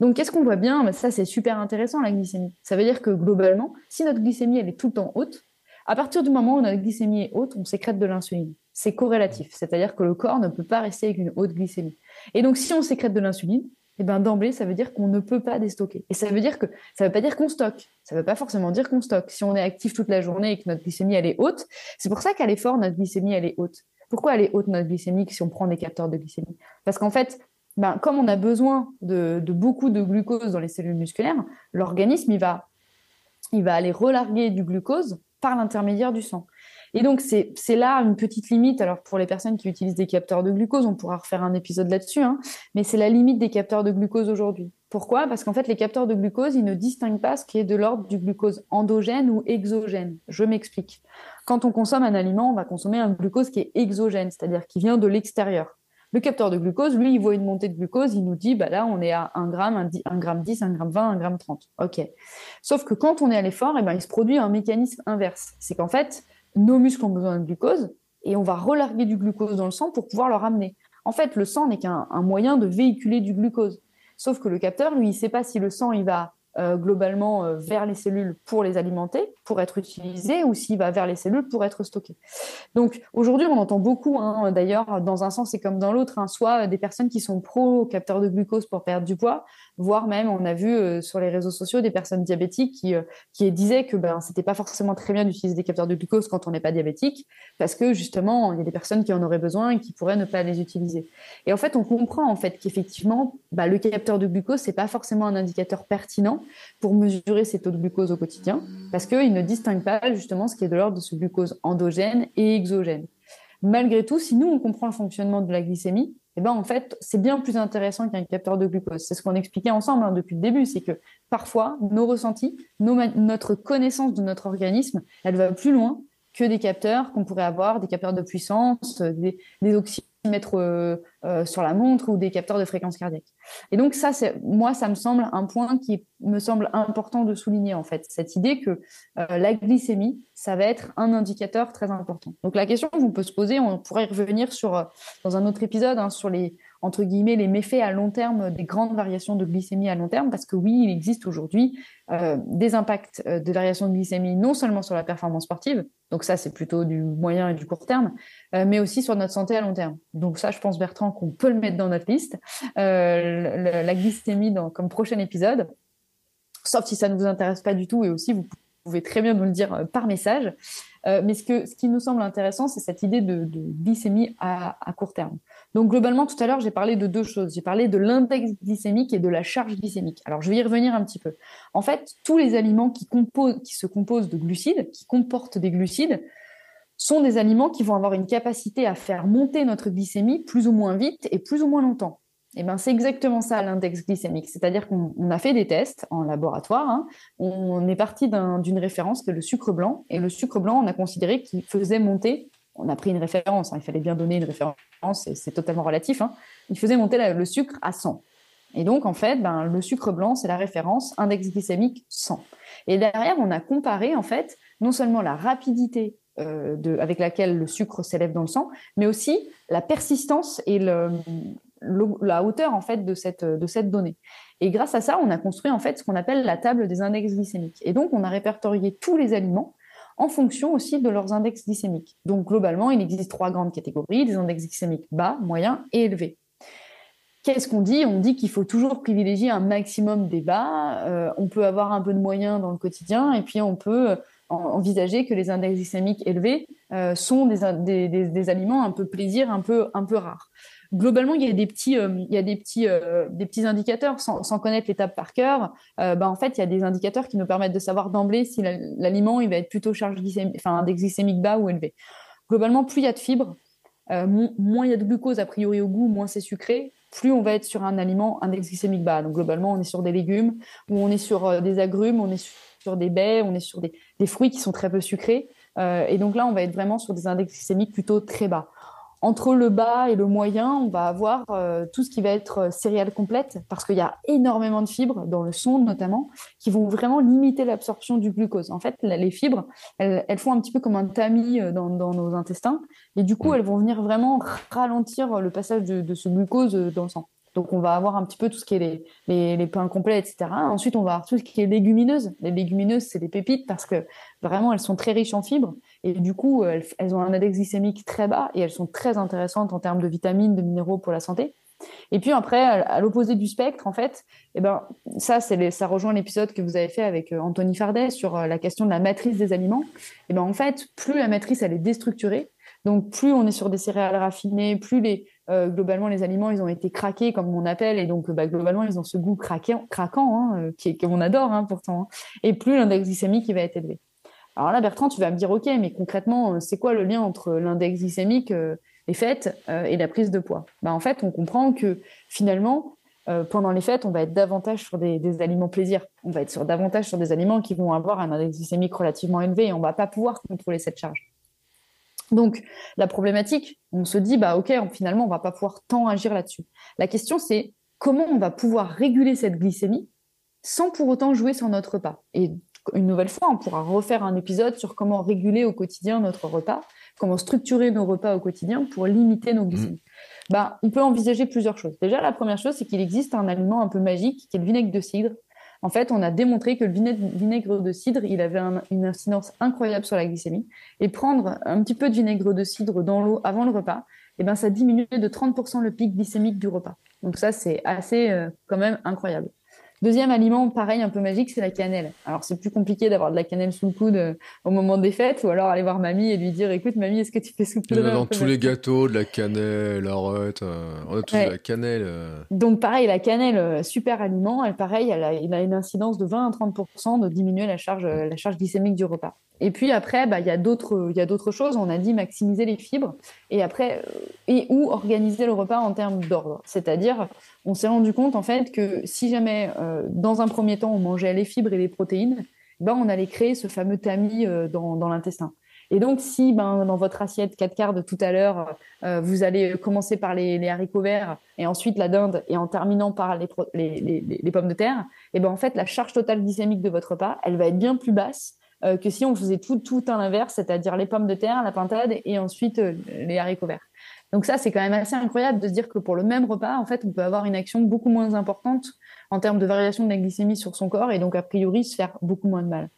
Donc qu'est-ce qu'on voit bien? Ça c'est super intéressant la glycémie. Ça veut dire que globalement, si notre glycémie elle est tout le temps haute, à partir du moment où notre glycémie est haute, on sécrète de l'insuline. C'est corrélatif, c'est-à-dire que le corps ne peut pas rester avec une haute glycémie. Et donc si on sécrète de l'insuline, eh ben, d'emblée, ça veut dire qu'on ne peut pas déstocker. Et ça veut dire que ça veut pas dire qu'on stocke. Ça veut pas forcément dire qu'on stocke. Si on est actif toute la journée et que notre glycémie elle est haute, c'est pour ça qu'à l'effort notre glycémie elle est haute. Pourquoi elle est haute notre glycémie si on prend des capteurs de glycémie? Parce qu'en fait, ben, comme on a besoin de, beaucoup de glucose dans les cellules musculaires, l'organisme il va il va aller relarguer du glucose par l'intermédiaire du sang. Et donc, c'est là une petite limite. Alors, pour les personnes qui utilisent des capteurs de glucose, on pourra refaire un épisode là-dessus, hein, mais c'est la limite des capteurs de glucose aujourd'hui. Pourquoi? Parce qu'en fait, les capteurs de glucose, ils ne distinguent pas ce qui est de l'ordre du glucose endogène ou exogène. Je m'explique. Quand on consomme un aliment, on va consommer un glucose qui est exogène, c'est-à-dire qui vient de l'extérieur. Le capteur de glucose, lui, il voit une montée de glucose, il nous dit, bah là, on est à 1 gramme, 1 gramme 10, 1 gramme 20, 1 gramme 30. OK. Sauf que quand on est à l'effort, eh ben, il se produit un mécanisme inverse. C'est qu'en fait, nos muscles ont besoin de glucose et on va relarguer du glucose dans le sang pour pouvoir le ramener. En fait, le sang n'est qu'un moyen de véhiculer du glucose. Sauf que le capteur, lui, il ne sait pas si le sang il va euh, globalement euh, vers les cellules pour les alimenter, pour être utilisé, ou s'il va vers les cellules pour être stocké. Donc aujourd'hui, on entend beaucoup, hein, d'ailleurs, dans un sens et comme dans l'autre, hein, soit des personnes qui sont pro capteurs de glucose pour perdre du poids, voire même, on a vu euh, sur les réseaux sociaux des personnes diabétiques qui, qui disaient que ben, c'était pas forcément très bien d'utiliser des capteurs de glucose quand on n'est pas diabétique, parce que justement, il y a des personnes qui en auraient besoin et qui pourraient ne pas les utiliser. Et en fait, on comprend en fait qu'effectivement, bah, le capteur de glucose, c'est pas forcément un indicateur pertinent pour mesurer ses taux de glucose au quotidien, parce qu'il ne distingue pas justement ce qui est de l'ordre de ce glucose endogène et exogène. Malgré tout, si nous, on comprend le fonctionnement de la glycémie, eh ben, en fait, c'est bien plus intéressant qu'un capteur de glucose. C'est ce qu'on expliquait ensemble hein, depuis le début, c'est que parfois, nos ressentis, notre connaissance de notre organisme, elle va plus loin que des capteurs qu'on pourrait avoir, des capteurs de puissance, des, des oxymètre euh, euh, sur la montre ou des capteurs de fréquence cardiaque. Et donc ça, c'est moi, ça me semble un point qui me semble important de souligner en fait, cette idée que euh, la glycémie, ça va être un indicateur très important. Donc la question qu'on peut se poser, on pourrait revenir sur dans un autre épisode hein, sur les entre guillemets les méfaits à long terme des grandes variations de glycémie à long terme, parce que oui, il existe aujourd'hui euh, des impacts euh, de variation de glycémie non seulement sur la performance sportive, donc ça c'est plutôt du moyen et du court terme, euh, mais aussi sur notre santé à long terme. Donc ça, je pense Bertrand qu'on peut le mettre dans notre liste, la glycémie dans, comme prochain épisode, sauf si ça ne vous intéresse pas du tout, et aussi vous pouvez très bien nous le dire par message. mais ce, que, ce qui nous semble intéressant, c'est cette idée de, glycémie à, court terme. Donc globalement, tout à l'heure, j'ai parlé de deux choses. J'ai parlé de l'index glycémique et de la charge glycémique. Alors je vais y revenir un petit peu. En fait, tous les aliments qui, se composent de glucides, qui comportent des glucides, sont des aliments qui vont avoir une capacité à faire monter notre glycémie plus ou moins vite et plus ou moins longtemps. Eh ben, c'est exactement ça l'index glycémique. C'est-à-dire qu'on a fait des tests en laboratoire. Hein. On est parti d'une référence qui le sucre blanc. Et le sucre blanc, on a considéré qu'il faisait monter on a pris une référence, hein, il fallait bien donner une référence, c'est totalement relatif, hein. il faisait monter le sucre à 100. Et donc, en fait, ben, le sucre blanc, c'est la référence index glycémique 100. Et derrière, on a comparé, en fait, non seulement la rapidité euh, avec laquelle le sucre s'élève dans le sang, mais aussi la persistance et la hauteur, en fait, de cette, de cette donnée. Et grâce à ça, on a construit, en fait, ce qu'on appelle la table des index glycémiques. Et donc, on a répertorié tous les aliments en fonction aussi de leurs index glycémiques. Donc globalement, il existe trois grandes catégories, des index glycémiques bas, moyens et élevés. Qu'est-ce qu'on dit? On dit qu'il faut toujours privilégier un maximum des bas. Euh, on peut avoir un peu de moyens dans le quotidien et puis on peut euh, envisager que les index glycémiques élevés euh, sont des, des, aliments un peu plaisir, un peu, un peu rares globalement, il y a des petits, euh, euh, indicateurs sans, connaître l'étape par cœur. Euh, ben, en fait, il y a des indicateurs qui nous permettent de savoir d'emblée si l'aliment va être plutôt charge glycémique, enfin index glycémique bas ou élevé. Globalement, plus il y a de fibres, moins il y a de glucose a priori au goût, moins c'est sucré, plus on va être sur un aliment index glycémique bas. Donc globalement, on est sur des légumes, ou on est sur des agrumes, on est sur des baies, on est sur des, des fruits qui sont très peu sucrés. et donc là, on va être vraiment sur des index glycémiques plutôt très bas. Entre le bas et le moyen, on va avoir euh, tout ce qui va être euh, céréales complètes, parce qu'il y a énormément de fibres, dans le son notamment, qui vont vraiment limiter l'absorption du glucose. En fait, les fibres, elles, font un petit peu comme un tamis euh, dans, nos intestins, et du coup, mm. elles vont venir vraiment ralentir le passage de ce glucose dans le sang. Donc, on va avoir un petit peu tout ce qui est les, les, pains complets, etc. Ensuite, on va avoir tout ce qui est légumineuse. Les légumineuses, c'est des pépites parce que vraiment, elles sont très riches en fibres. Et du coup, elles, ont un index glycémique très bas et elles sont très intéressantes en termes de vitamines, de minéraux pour la santé. Et puis après, à l'opposé du spectre, en fait, eh ben, ça, ça rejoint l'épisode que vous avez fait avec euh, Anthony Fardet sur euh, la question de la matrice des aliments. Eh ben, en fait, plus la matrice elle est déstructurée, donc plus on est sur des céréales raffinées, plus les, euh, globalement les aliments ils ont été craqués comme on appelle et donc bah, globalement ils ont ce goût craquant, craquant hein, euh, qu'on adore hein, pourtant. Hein. et plus l'index glycémique va être élevé. Alors là Bertrand tu vas me dire ok mais concrètement euh, c'est quoi le lien entre l'index glycémique les fêtes et la prise de poids? Bah, en fait on comprend que finalement pendant les fêtes, on va être davantage sur des, aliments plaisir. On va être davantage sur des aliments qui vont avoir un index glycémique relativement élevé et on va pas pouvoir contrôler cette charge. Donc, la problématique, on se dit, bah, OK, finalement, on va pas pouvoir tant agir là-dessus. La question, c'est comment on va pouvoir réguler cette glycémie sans pour autant jouer sur notre repas? Une nouvelle fois, on pourra refaire un épisode sur comment réguler au quotidien notre repas, comment structurer nos repas au quotidien pour limiter nos glycémies. Mmh. Bah, on peut envisager plusieurs choses. Déjà, la première chose, c'est qu'il existe un aliment un peu magique qui est le vinaigre de cidre, en fait, on a démontré que le vinaigre de cidre, il avait une incidence incroyable sur la glycémie. Et prendre un petit peu de vinaigre de cidre dans l'eau avant le repas, eh ben, ça diminuait de 30% le pic glycémique du repas. Donc ça, c'est assez euh, quand même incroyable. Deuxième aliment, pareil, un peu magique, c'est la cannelle. Alors, c'est plus compliqué d'avoir de la cannelle sous le coude euh, au moment des fêtes, ou alors aller voir mamie et lui dire, écoute, mamie, est-ce que tu fais sous le Dans tous les gâteaux, de la cannelle, arrête, euh, on a tous de la cannelle. Euh. Donc, pareil, la cannelle, super aliment, elle, pareil, elle a, a, une incidence de 20 à 30% de diminuer la charge, la charge glycémique du repas. Et puis après, bah, il y a d'autres choses. On a dit maximiser les fibres et après, et ou organiser le repas en termes d'ordre. C'est-à-dire, on s'est rendu compte en fait que si jamais euh, dans un premier temps on mangeait les fibres et les protéines, ben on allait créer ce fameux tamis euh, dans, l'intestin. Et donc, si ben, dans votre assiette 4 quarts de tout à l'heure, euh, vous allez commencer par les, haricots verts et ensuite la dinde et en terminant par les, les, pommes de terre, et ben en fait, la charge totale glycémique de votre repas, elle va être bien plus basse euh, que si on faisait tout, tout à l'inverse, c'est-à-dire les pommes de terre, la pintade et ensuite euh, les haricots verts. Donc ça, c'est quand même assez incroyable de se dire que pour le même repas, en fait, on peut avoir une action beaucoup moins importante en termes de variation de la glycémie sur son corps et donc a priori se faire beaucoup moins de mal.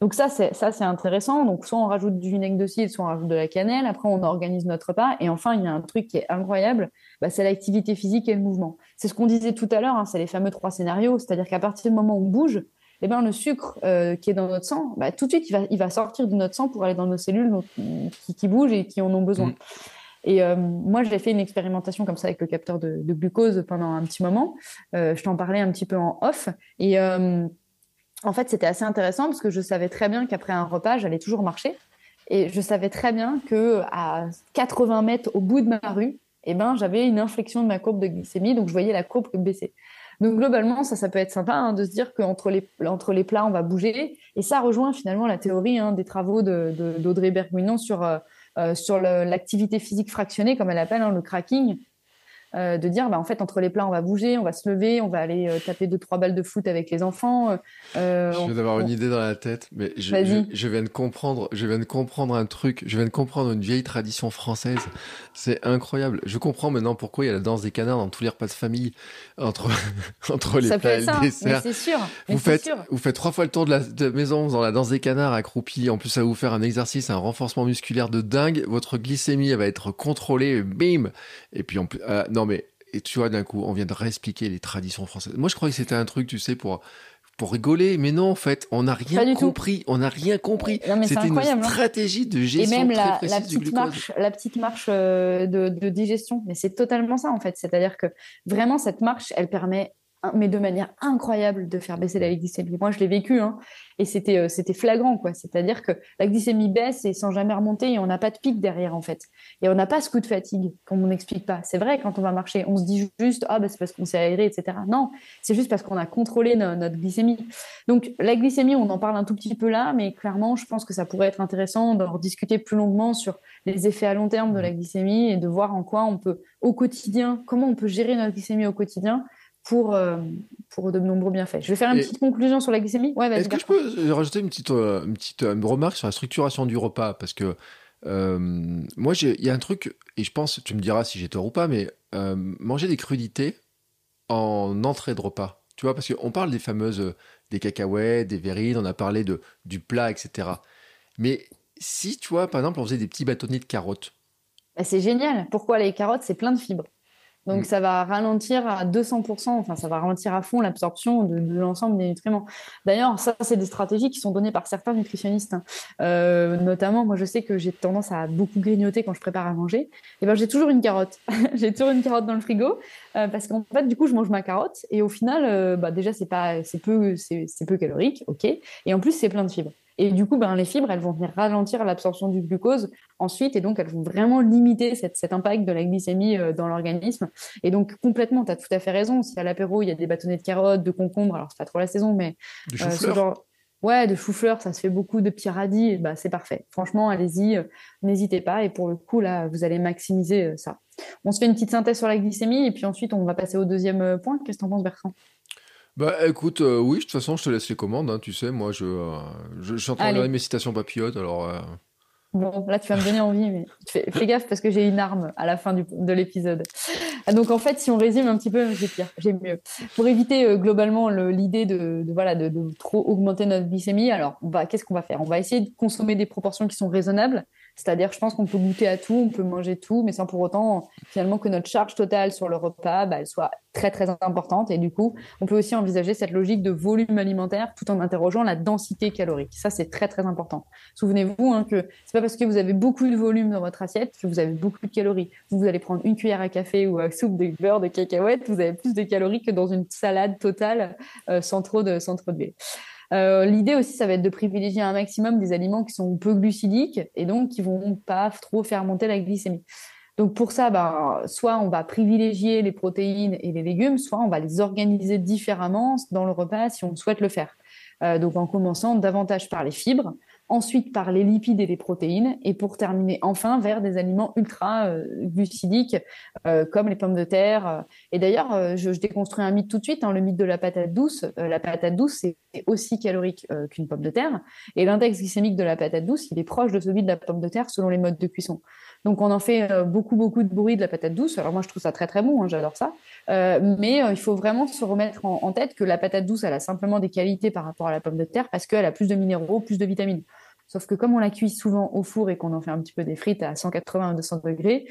Donc ça, c'est ça, c'est intéressant. Donc soit on rajoute du vinaigre de cidre, soit on rajoute de la cannelle. Après, on organise notre repas. Et enfin, il y a un truc qui est incroyable, bah, c'est l'activité physique et le mouvement. C'est ce qu'on disait tout à l'heure. Hein, c'est les fameux trois scénarios. C'est-à-dire qu'à partir du moment où on bouge, eh ben, le sucre euh, qui est dans notre sang, bah, tout de suite, il va, il va sortir de notre sang pour aller dans nos cellules qui, qui, bougent et qui en ont besoin. Mmh. Et euh, moi, j'ai fait une expérimentation comme ça avec le capteur de, glucose pendant un petit moment. Euh, je t'en parlais un petit peu en off. Et en fait, c'était assez intéressant parce que je savais très bien qu'après un repas, j'allais toujours marcher. Et je savais très bien que à 80 mètres au bout de ma rue, eh ben, j'avais une inflexion de ma courbe de glycémie, donc je voyais la courbe baisser. Donc globalement, ça, ça peut être sympa hein, de se dire qu'entre les, entre les plats, on va bouger. Et ça rejoint finalement la théorie hein, des travaux d'Audrey de, sur, euh, euh, sur l'activité physique fractionnée, comme elle appelle, hein, le cracking. Euh, de dire bah, en fait entre les plats on va bouger, on va se lever, on va aller euh, taper deux trois balles de foot avec les enfants. Euh, je viens d'avoir une idée dans la tête, mais je, je, viens de comprendre, je viens de comprendre un truc, je viens de comprendre une vieille tradition française. C'est incroyable. Je comprends maintenant pourquoi il y a la danse des canards dans tous les repas de famille entre entre les plats et le dessert. C'est sûr. Vous faites vous faites trois fois le tour de la maison dans la danse des canards accroupi. En plus ça va vous faire un exercice, un renforcement musculaire de dingue. Votre glycémie elle va être contrôlée, bim. Et puis en plus non mais et tu vois d'un coup, on vient de réexpliquer les traditions françaises. Moi, je croyais que c'était un truc, tu sais, pour pour rigoler, mais non, en fait, on n'a rien compris. On n'a rien compris. C'était une hein. stratégie de gestion Et même la, la petite marche, la petite marche euh, de, de digestion. Mais c'est totalement ça, en fait. C'est-à-dire que vraiment, cette marche, elle permet mais de manière incroyable de faire baisser la glycémie. Moi, je l'ai vécu, hein, et c'était euh, c'était flagrant, quoi. C'est-à-dire que la glycémie baisse et sans jamais remonter, et on n'a pas de pic derrière, en fait. Et on n'a pas ce coup de fatigue, comme on n'explique pas. C'est vrai, quand on va marcher, on se dit juste, ah, bah, c'est parce qu'on s'est aéré, etc. Non, c'est juste parce qu'on a contrôlé notre glycémie. Donc, la glycémie, on en parle un tout petit peu là, mais clairement, je pense que ça pourrait être intéressant d'en discuter plus longuement sur les effets à long terme de la glycémie et de voir en quoi on peut, au quotidien, comment on peut gérer notre glycémie au quotidien pour, euh, pour de nombreux bienfaits. Je vais faire une petite conclusion sur la glycémie. Ouais, Est-ce que je peux rajouter une petite, euh, une petite euh, remarque sur la structuration du repas? Parce que moi, il y a un truc, et je pense, tu me diras si j'ai tort ou pas, mais manger des crudités en entrée de repas. Tu vois, parce qu'on parle des fameuses, des cacahuètes, des verrines, on a parlé de, du plat, etc. Mais si, tu vois, par exemple, on faisait des petits bâtonnets de carottes. Bah, c'est génial. Pourquoi les carottes? C'est plein de fibres. Donc, mm. ça va ralentir à 200%, enfin, ça va ralentir à fond l'absorption de, l'ensemble des nutriments. D'ailleurs, ça, c'est des stratégies qui sont données par certains nutritionnistes. Hein. Euh, notamment, moi, je sais que j'ai tendance à beaucoup grignoter quand je prépare à manger. Et ben, j'ai toujours une carotte. j'ai toujours une carotte dans le frigo euh, parce qu'en fait, du coup, je mange ma carotte et au final, euh, bah, déjà, c'est pas, c'est peu, c'est peu calorique, ok. Et en plus, c'est plein de fibres. Et du coup, ben, les fibres, elles vont venir ralentir l'absorption du glucose ensuite, et donc elles vont vraiment limiter cette, cet impact de la glycémie euh, dans l'organisme. Et donc, complètement, tu as tout à fait raison. Si à l'apéro, il y a des bâtonnets de carottes, de concombres, alors c'est pas trop la saison, mais de euh, ce genre. Ouais, de chou-fleur, ça se fait beaucoup, de petits radis, bah, c'est parfait. Franchement, allez-y, euh, n'hésitez pas. Et pour le coup, là, vous allez maximiser ça. On se fait une petite synthèse sur la glycémie, et puis ensuite, on va passer au deuxième point. Qu'est-ce que tu en penses, Bertrand? Bah écoute, euh, oui, de toute façon, je te laisse les commandes, hein, tu sais, moi je, euh, je, suis en train de regarder mes citations papillotes, alors... Euh. Bon, là tu vas me donner envie, mais fais, fais gaffe parce que j'ai une arme à la fin du, de l'épisode. Ah, donc en fait, si on résume un petit peu, j'ai pire, j'ai mieux. Pour éviter globalement l'idée de, de, voilà de, de, trop augmenter notre glycémie, alors va qu'est-ce qu'on va faire? On va essayer de consommer des proportions qui sont raisonnables, c'est-à-dire, je pense qu'on peut goûter à tout, on peut manger tout, mais sans pour autant, finalement, que notre charge totale sur le repas, bah, elle soit très, très importante. Et du coup, on peut aussi envisager cette logique de volume alimentaire tout en interrogeant la densité calorique. Ça, c'est très, très important. Souvenez-vous hein, que c'est pas parce que vous avez beaucoup de volume dans votre assiette que vous avez beaucoup de calories. Vous allez prendre une cuillère à café ou à soupe de beurre de cacahuète, vous avez plus de calories que dans une salade totale euh, sans trop de, sans trop de euh, L'idée aussi, ça va être de privilégier un maximum des aliments qui sont peu glucidiques et donc qui vont pas trop faire monter la glycémie. Donc pour ça, bah, soit on va privilégier les protéines et les légumes, soit on va les organiser différemment dans le repas si on souhaite le faire. Euh, donc en commençant davantage par les fibres, ensuite par les lipides et les protéines, et pour terminer enfin vers des aliments ultra euh, glucidiques euh, comme les pommes de terre. Et d'ailleurs, je, déconstruis un mythe tout de suite, hein, le mythe de la patate douce. la patate douce, c'est aussi calorique qu'une pomme de terre, et l'index glycémique de la patate douce, il est proche de celui de la pomme de terre selon les modes de cuisson. Donc on en fait beaucoup, beaucoup de bruit de la patate douce. Alors moi, je trouve ça très, très bon, hein, j'adore ça. mais il faut vraiment se remettre en, en, tête que la patate douce, elle a simplement des qualités par rapport à la pomme de terre parce qu'elle a plus de minéraux, plus de vitamines. Sauf que comme on la cuit souvent au four et qu'on en fait un petit peu des frites à 180 ou 200 degrés,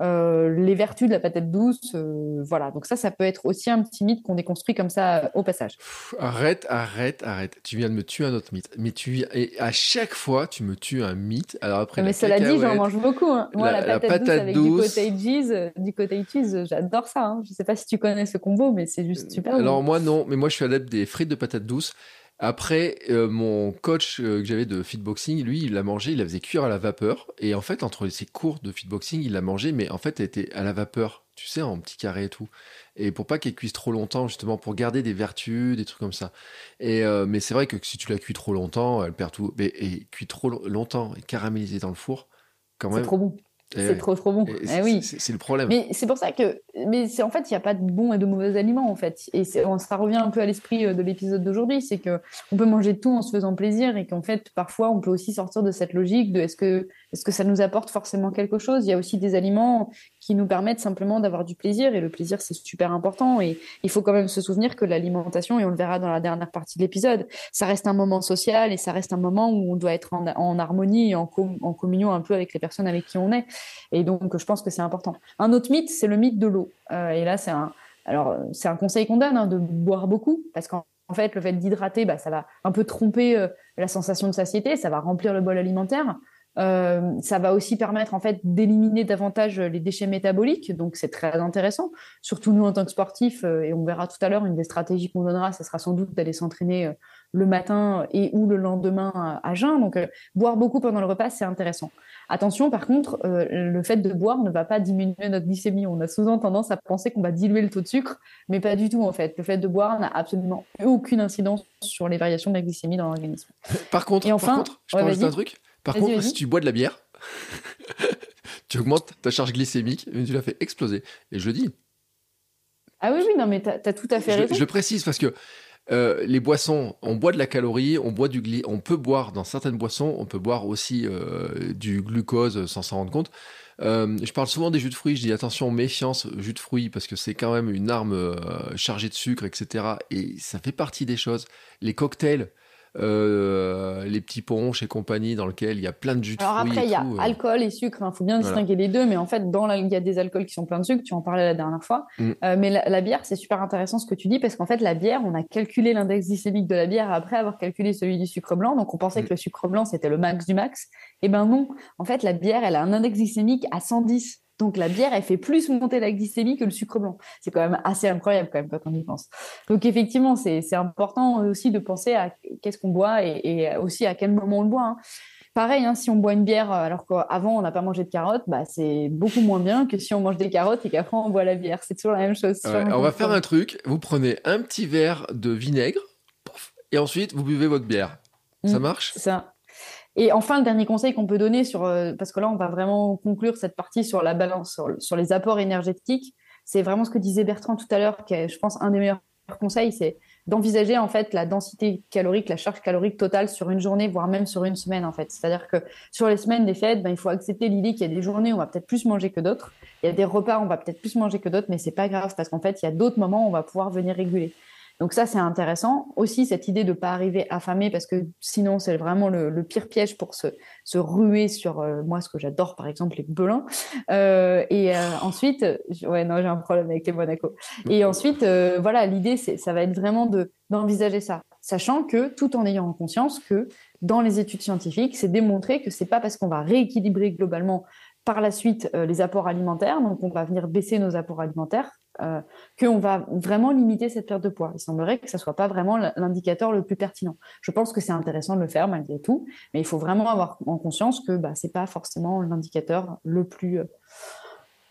euh, les vertus de la patate douce, euh, voilà. Donc ça, ça peut être aussi un petit mythe qu'on déconstruit comme ça euh, au passage. arrête, arrête, arrête. Tu viens de me tuer un autre mythe. Mais tu et à chaque fois, tu me tues un mythe. Alors après, mais cela dit, j'en mange beaucoup. Hein. Moi, la, patate, douce avec du cottage cheese, du cottage cheese, j'adore ça. Hein. Je sais pas si tu connais ce combo, mais c'est juste super. Alors moi non, mais moi je suis adepte des frites de patate douce. Après, euh, mon coach euh, que j'avais de fitboxing, lui, il l'a mangé, il la faisait cuire à la vapeur. Et en fait, entre ses cours de fitboxing, il l'a mangé, mais en fait, elle était à la vapeur, tu sais, en petits carrés et tout. Et pour pas qu'elle cuise trop longtemps, justement, pour garder des vertus, des trucs comme ça. Et euh, mais c'est vrai que si tu la cuis trop longtemps, elle perd tout. Mais et cuit trop longtemps et caramélisée dans le four, quand même. C'est trop bon. Eh c'est trop trop bon. Eh oui. C'est le problème. Mais c'est pour ça que, mais c'est en fait, il n'y a pas de bons et de mauvais aliments en fait. Et ça revient un peu à l'esprit euh, de l'épisode d'aujourd'hui, c'est que on peut manger tout en se faisant plaisir et qu'en fait, parfois, on peut aussi sortir de cette logique de est-ce que est-ce que ça nous apporte forcément quelque chose? Il y a aussi des aliments qui nous permettent simplement d'avoir du plaisir. Et le plaisir c'est super important. Et il faut quand même se souvenir que l'alimentation et on le verra dans la dernière partie de l'épisode, ça reste un moment social et ça reste un moment où on doit être en, harmonie et en, communion un peu avec les personnes avec qui on est. Et donc je pense que c'est important. Un autre mythe c'est le mythe de l'eau. Euh, et là c'est un alors c'est un conseil qu'on donne hein, de boire beaucoup parce qu'en fait le fait d'hydrater bah, ça va un peu tromper euh, la sensation de satiété, ça va remplir le bol alimentaire euh, ça va aussi permettre en fait d'éliminer davantage les déchets métaboliques, donc c'est très intéressant. Surtout nous en tant que sportifs, euh, et on verra tout à l'heure une des stratégies qu'on donnera, ça sera sans doute d'aller s'entraîner euh, le matin et ou le lendemain à, jeun. Donc boire beaucoup pendant le repas, c'est intéressant. Attention, par contre, le fait de boire ne va pas diminuer notre glycémie. On a souvent tendance à penser qu'on va diluer le taux de sucre, mais pas du tout en fait. Le fait de boire n'a absolument aucune incidence sur les variations de la glycémie dans l'organisme. Par contre, et enfin, je peux un truc par contre, si tu bois de la bière, tu augmentes ta charge glycémique, et tu la fais exploser. Et je le dis. Ah oui, oui, non, mais tu as, tout à fait raison. Je, précise parce que euh, les boissons, on boit de la calorie, on boit du gly on peut boire dans certaines boissons, on peut boire aussi euh, du glucose sans s'en rendre compte. Euh, je parle souvent des jus de fruits, je dis attention, méfiance, jus de fruits, parce que c'est quand même une arme chargée de sucre, etc. Et ça fait partie des choses. Les cocktails, euh, les petits ponches et compagnie dans lequel il y a plein de jus de Alors après, il y a euh. alcool et sucre. Il hein. faut bien distinguer les deux. Mais en fait, dans il y a des alcools qui sont pleins de sucre. Tu en parlais la dernière fois. Mm. Euh, mais la, bière, c'est super intéressant ce que tu dis parce qu'en fait, la bière, on a calculé l'index glycémique de la bière après avoir calculé celui du sucre blanc. Donc, on pensait mm. que le sucre blanc, c'était le max du max. Eh ben non. En fait, la bière, elle a un index glycémique à 110. Donc la bière, elle fait plus monter la glycémie que le sucre blanc. C'est quand même assez incroyable quand même quand on y pense. Donc effectivement, c'est important aussi de penser à qu'est-ce qu'on boit et, aussi à quel moment on le boit. Hein. Pareil, hein, si on boit une bière alors qu'avant on n'a pas mangé de carottes, bah, c'est beaucoup moins bien que si on mange des carottes et qu'après on boit la bière. C'est toujours la même chose. on va faire un truc. Vous prenez un petit verre de vinaigre et ensuite vous buvez votre bière. Ça mmh, marche? Ça. Et enfin, le dernier conseil qu'on peut donner sur, euh, parce que là, on va vraiment conclure cette partie sur la balance, sur, les apports énergétiques, c'est vraiment ce que disait Bertrand tout à l'heure, qui est, je pense, un des meilleurs conseils, c'est d'envisager en fait la densité calorique, la charge calorique totale sur une journée, voire même sur une semaine en fait. C'est-à-dire que sur les semaines des fêtes, ben, il faut accepter l'idée qu'il y a des journées où on va peut-être plus manger que d'autres. Il y a des repas où on va peut-être plus manger que d'autres, mais c'est pas grave parce qu'en fait, il y a d'autres moments où on va pouvoir venir réguler. Donc ça, c'est intéressant. Aussi, cette idée de ne pas arriver affamé, parce que sinon, c'est vraiment le, pire piège pour se, se ruer sur, euh, moi, ce que j'adore, par exemple, les belins. Euh, et euh, ensuite, ouais, non, j'ai un problème avec les Monaco. Et ensuite, voilà, l'idée, ça va être vraiment de d'envisager ça, sachant que tout en ayant conscience que dans les études scientifiques, c'est démontré que c'est pas parce qu'on va rééquilibrer globalement par la suite les apports alimentaires, donc on va venir baisser nos apports alimentaires, euh, qu'on va vraiment limiter cette perte de poids. Il semblerait que ce soit pas vraiment l'indicateur le plus pertinent. Je pense que c'est intéressant de le faire malgré tout, mais il faut vraiment avoir en conscience que bah, c'est pas forcément l'indicateur le plus, euh,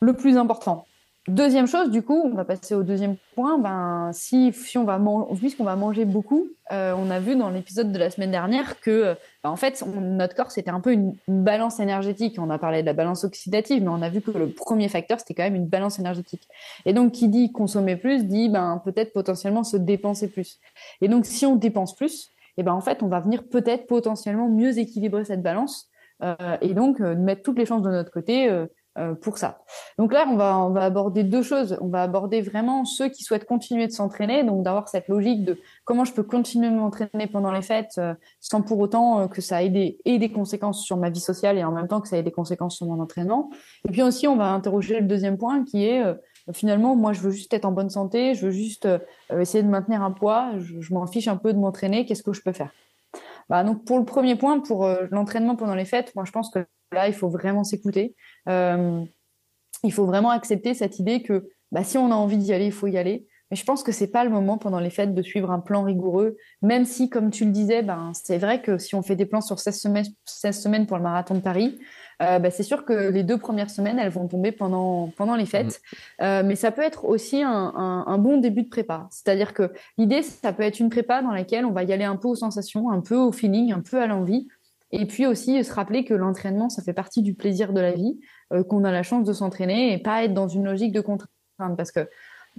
le plus important. Deuxième chose, du coup, on va passer au deuxième point. Ben, si, si on va puisqu'on va manger beaucoup, euh, on a vu dans l'épisode de la semaine dernière que, ben, en fait, notre corps c'était un peu une, balance énergétique. On a parlé de la balance oxydative, mais on a vu que le premier facteur c'était quand même une balance énergétique. Et donc, qui dit consommer plus dit ben peut-être potentiellement se dépenser plus. Et donc, si on dépense plus, et ben en fait, on va venir peut-être potentiellement mieux équilibrer cette balance euh, et donc euh, mettre toutes les chances de notre côté euh, pour ça. Donc là, on va, aborder deux choses. On va aborder vraiment ceux qui souhaitent continuer de s'entraîner, donc d'avoir cette logique de comment je peux continuer de m'entraîner pendant les fêtes euh, sans pour autant euh, que ça ait des, ait des conséquences sur ma vie sociale et en même temps que ça ait des conséquences sur mon entraînement. Et puis aussi, on va interroger le deuxième point qui est finalement, moi, je veux juste être en bonne santé, je veux juste essayer de maintenir un poids, je, m'en fiche un peu de m'entraîner, qu'est-ce que je peux faire? Bah, donc pour le premier point, pour l'entraînement pendant les fêtes, moi je pense que là il faut vraiment s'écouter. Euh, il faut vraiment accepter cette idée que bah, si on a envie d'y aller, il faut y aller. Mais je pense que c'est pas le moment pendant les fêtes de suivre un plan rigoureux, même si, comme tu le disais, ben, c'est vrai que si on fait des plans sur 16 semaines, 16 semaines pour le marathon de Paris, euh, ben, c'est sûr que les deux premières semaines, elles vont tomber pendant, pendant les fêtes. Mmh. Euh, mais ça peut être aussi un, un, bon début de prépa. C'est-à-dire que l'idée, ça peut être une prépa dans laquelle on va y aller un peu aux sensations, un peu au feeling, un peu à l'envie. Et puis aussi se rappeler que l'entraînement, ça fait partie du plaisir de la vie. Euh, qu'on a la chance de s'entraîner et pas être dans une logique de contrainte. Parce que,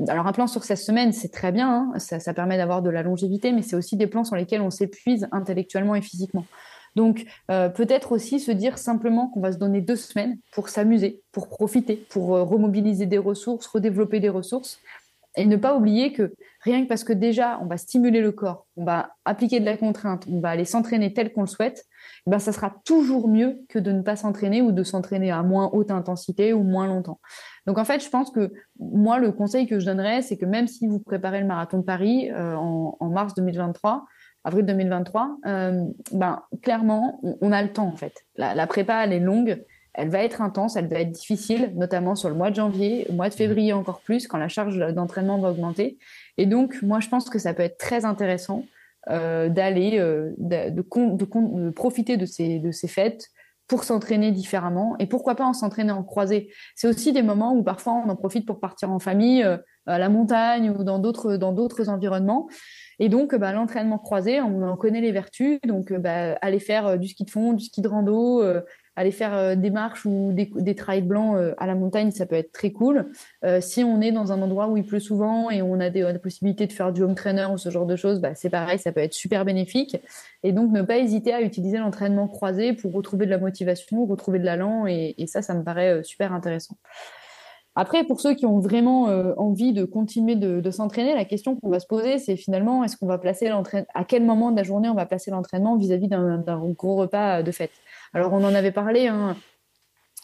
alors un plan sur 16 semaines, c'est très bien, hein, ça, ça, permet d'avoir de la longévité, mais c'est aussi des plans sur lesquels on s'épuise intellectuellement et physiquement. Donc euh, peut-être aussi se dire simplement qu'on va se donner deux semaines pour s'amuser, pour profiter, pour euh, remobiliser des ressources, redévelopper des ressources, et ne pas oublier que rien que parce que déjà on va stimuler le corps, on va appliquer de la contrainte, on va aller s'entraîner tel qu'on le souhaite, ben ça sera toujours mieux que de ne pas s'entraîner ou de s'entraîner à moins haute intensité ou moins longtemps. Donc en fait, je pense que moi le conseil que je donnerais, c'est que même si vous préparez le marathon de Paris euh, en, mars 2023, avril 2023, euh, ben clairement on, a le temps en fait. La, la prépa elle est longue elle va être intense, elle va être difficile, notamment sur le mois de janvier, le mois de février encore plus, quand la charge d'entraînement va augmenter. Et donc, moi, je pense que ça peut être très intéressant euh, d'aller, euh, de, profiter de ces, de ces fêtes pour s'entraîner différemment. Et pourquoi pas en s'entraîner en croisée C'est aussi des moments où parfois on en profite pour partir en famille, euh, à la montagne ou dans d'autres, dans d'autres environnements. Et donc, bah, l'entraînement croisé, on en connaît les vertus. Donc, bah, aller faire du ski de fond, du ski de rando, aller faire euh, des marches ou des, trails blancs euh, à la montagne, ça peut être très cool. Euh, si on est dans un endroit où il pleut souvent et on a des, possibilités de faire du home trainer ou ce genre de choses, bah, c'est pareil, ça peut être super bénéfique. Et donc, ne pas hésiter à utiliser l'entraînement croisé pour retrouver de la motivation, retrouver de l'allant. Et, et ça, ça me paraît super intéressant. Après, pour ceux qui ont vraiment envie de continuer de, s'entraîner, la question qu'on va se poser, c'est finalement, est-ce qu'on va placer l'entraînement, à quel moment de la journée on va placer l'entraînement vis-à-vis d'un gros repas de fête? Alors, on en avait parlé, hein.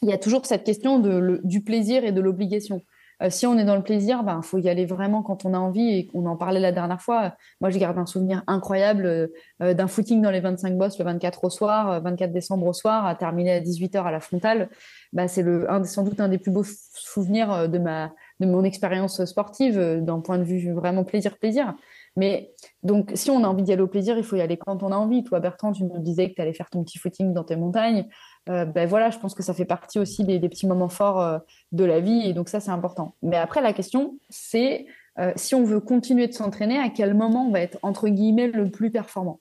il y a toujours cette question du plaisir et de l'obligation. Euh, si on est dans le plaisir, il ben, faut y aller vraiment quand on a envie. Et on en parlait la dernière fois. Moi, je garde un souvenir incroyable euh, d'un footing dans les 25 bosses le 24 au soir, 24 euh, décembre au soir, à terminer à 18h à la frontale. Ben, c'est sans doute un des plus beaux souvenirs de, ma, de mon expérience sportive, d'un point de vue vraiment plaisir-plaisir. Mais donc, si on a envie d'y aller au plaisir, il faut y aller quand on a envie. Toi, Bertrand, tu nous disais que tu allais faire ton petit footing dans tes montagnes. Euh, ben voilà, je pense que ça fait partie aussi des, petits moments forts euh, de la vie. Et donc, ça, c'est important. Mais après, la question, c'est euh, si on veut continuer de s'entraîner, à quel moment on va être, entre guillemets, le plus performant?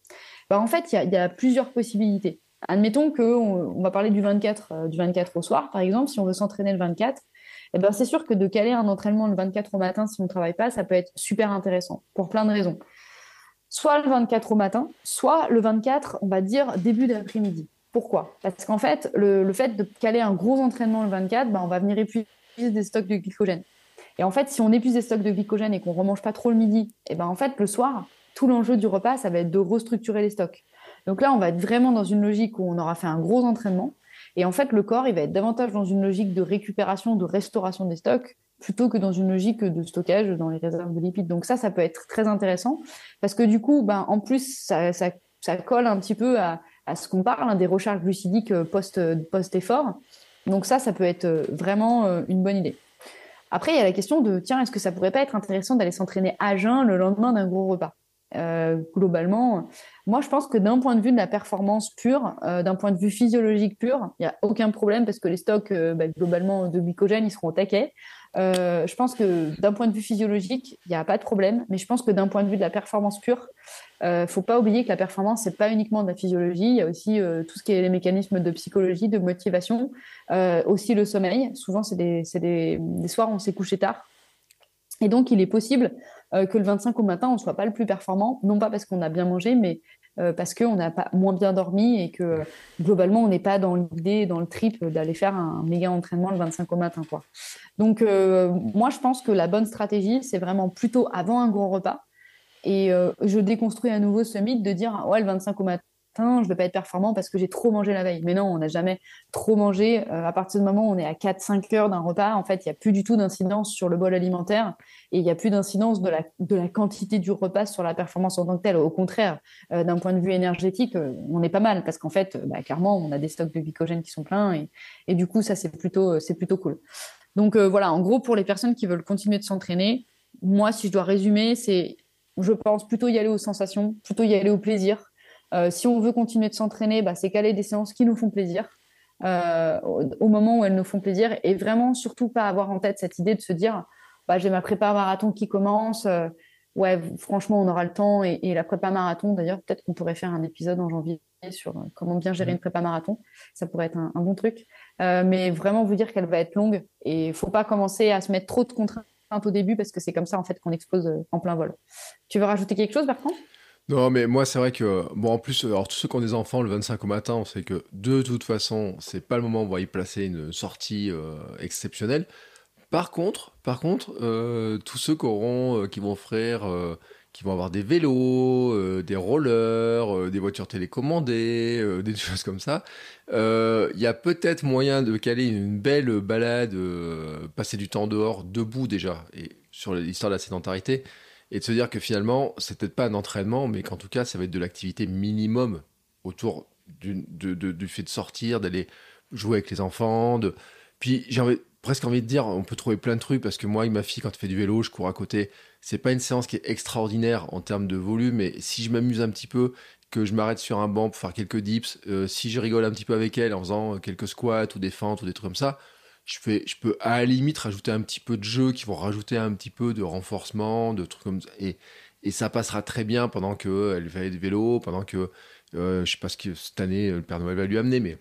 Ben, En fait, il y, a plusieurs possibilités. Admettons qu'on on va parler du 24, du 24 au soir, par exemple. Si on veut s'entraîner le 24, eh ben, c'est sûr que de caler un entraînement le 24 au matin si on ne travaille pas, ça peut être super intéressant pour plein de raisons. Soit le 24 au matin, soit le 24, on va dire début d'après-midi. Pourquoi? Parce qu'en fait, le, fait de caler un gros entraînement le 24, ben, on va venir épuiser des stocks de glycogène. Et en fait, si on épuise des stocks de glycogène et qu'on ne remange pas trop le midi, et eh ben en fait, le soir, tout l'enjeu du repas, ça va être de restructurer les stocks. Donc là, on va être vraiment dans une logique où on aura fait un gros entraînement et en fait, le corps, il va être davantage dans une logique de récupération, de restauration des stocks, plutôt que dans une logique de stockage dans les réserves de lipides. Donc ça, ça peut être très intéressant, parce que du coup, ben, en plus, ça, ça, ça colle un petit peu à, à ce qu'on parle, hein, des recharges glucidiques euh, post-effort. Donc ça, ça peut être euh, vraiment euh, une bonne idée. Après, il y a la question de, tiens, est-ce que ça pourrait pas être intéressant d'aller s'entraîner à jeun le lendemain d'un gros repas? Globalement, moi, je pense que d'un point de vue de la performance pure, d'un point de vue physiologique pur, il n'y a aucun problème parce que les stocks, bah, globalement, de glycogène, ils seront au taquet. je pense que d'un point de vue physiologique, il n'y a pas de problème, mais je pense que d'un point de vue de la performance pure, ne faut pas oublier que la performance, c'est pas uniquement de la physiologie, il y a aussi tout ce qui est les mécanismes de psychologie, de motivation, aussi le sommeil. Souvent, c'est des, des, des soirs où on s'est couché tard. Et donc, il est possible euh, que le 25 au matin, on ne soit pas le plus performant, non pas parce qu'on a bien mangé, mais euh, parce qu'on n'a pas moins bien dormi et que globalement, on n'est pas dans l'idée, dans le trip d'aller faire un méga entraînement le 25 au matin. Quoi. Donc, euh, moi, je pense que la bonne stratégie, c'est vraiment plutôt avant un gros repas. Et je déconstruis à nouveau ce mythe de dire, ouais, le 25 au matin, je ne vais pas être performant parce que j'ai trop mangé la veille. Mais non, on n'a jamais trop mangé. Euh, à partir du moment où on est à 4-5 heures d'un repas, en fait, il n'y a plus du tout d'incidence sur le bol alimentaire et il n'y a plus d'incidence de la, de la quantité du repas sur la performance en tant que telle. Au contraire, euh, d'un point de vue énergétique, euh, on est pas mal parce qu'en fait, bah, clairement, on a des stocks de glycogène qui sont pleins et, et du coup, ça, c'est plutôt, c'est plutôt cool. Donc voilà, en gros, pour les personnes qui veulent continuer de s'entraîner, moi, si je dois résumer, c'est, je pense, plutôt y aller aux sensations, plutôt y aller au plaisir euh, si on veut continuer de s'entraîner, bah, c'est caler des séances qui nous font plaisir. Euh, au, moment où elles nous font plaisir et vraiment surtout pas avoir en tête cette idée de se dire bah, j'ai ma prépa marathon qui commence euh, ouais franchement on aura le temps et, la prépa marathon d'ailleurs peut-être qu'on pourrait faire un épisode en janvier sur comment bien gérer mmh. une prépa marathon ça pourrait être un, bon truc mais vraiment vous dire qu'elle va être longue et il faut pas commencer à se mettre trop de contraintes au début parce que c'est comme ça en fait qu'on explose en plein vol tu veux rajouter quelque chose Bertrand? Non, mais moi, c'est vrai que, bon, en plus, alors tous ceux qui ont des enfants le 25 au matin, on sait que de toute façon, c'est pas le moment où on va y placer une sortie euh, exceptionnelle. Par contre, par contre, euh, tous ceux qui auront, euh, qui vont faire, qui vont avoir des vélos, des rollers, des voitures télécommandées, des choses comme ça, il y a peut-être moyen de caler une belle balade, passer du temps dehors, debout déjà, et sur l'histoire de la sédentarité et de se dire que finalement, c'est peut-être pas un entraînement, mais qu'en tout cas, ça va être de l'activité minimum autour du, du fait de sortir, d'aller jouer avec les enfants. De... Puis j'ai presque envie de dire, on peut trouver plein de trucs, parce que moi, avec ma fille, quand elle fait du vélo, je cours à côté. C'est pas une séance qui est extraordinaire en termes de volume, mais si je m'amuse un petit peu, que je m'arrête sur un banc pour faire quelques dips, euh, si je rigole un petit peu avec elle en faisant quelques squats ou des fentes ou des trucs comme ça, je, fais, je peux à la limite rajouter un petit peu de jeu qui vont rajouter un petit peu de renforcement, de trucs comme ça. Et, et ça passera très bien pendant qu'elle fait du vélo, pendant que, euh, je sais pas ce que cette année le Père Noël va lui amener, mais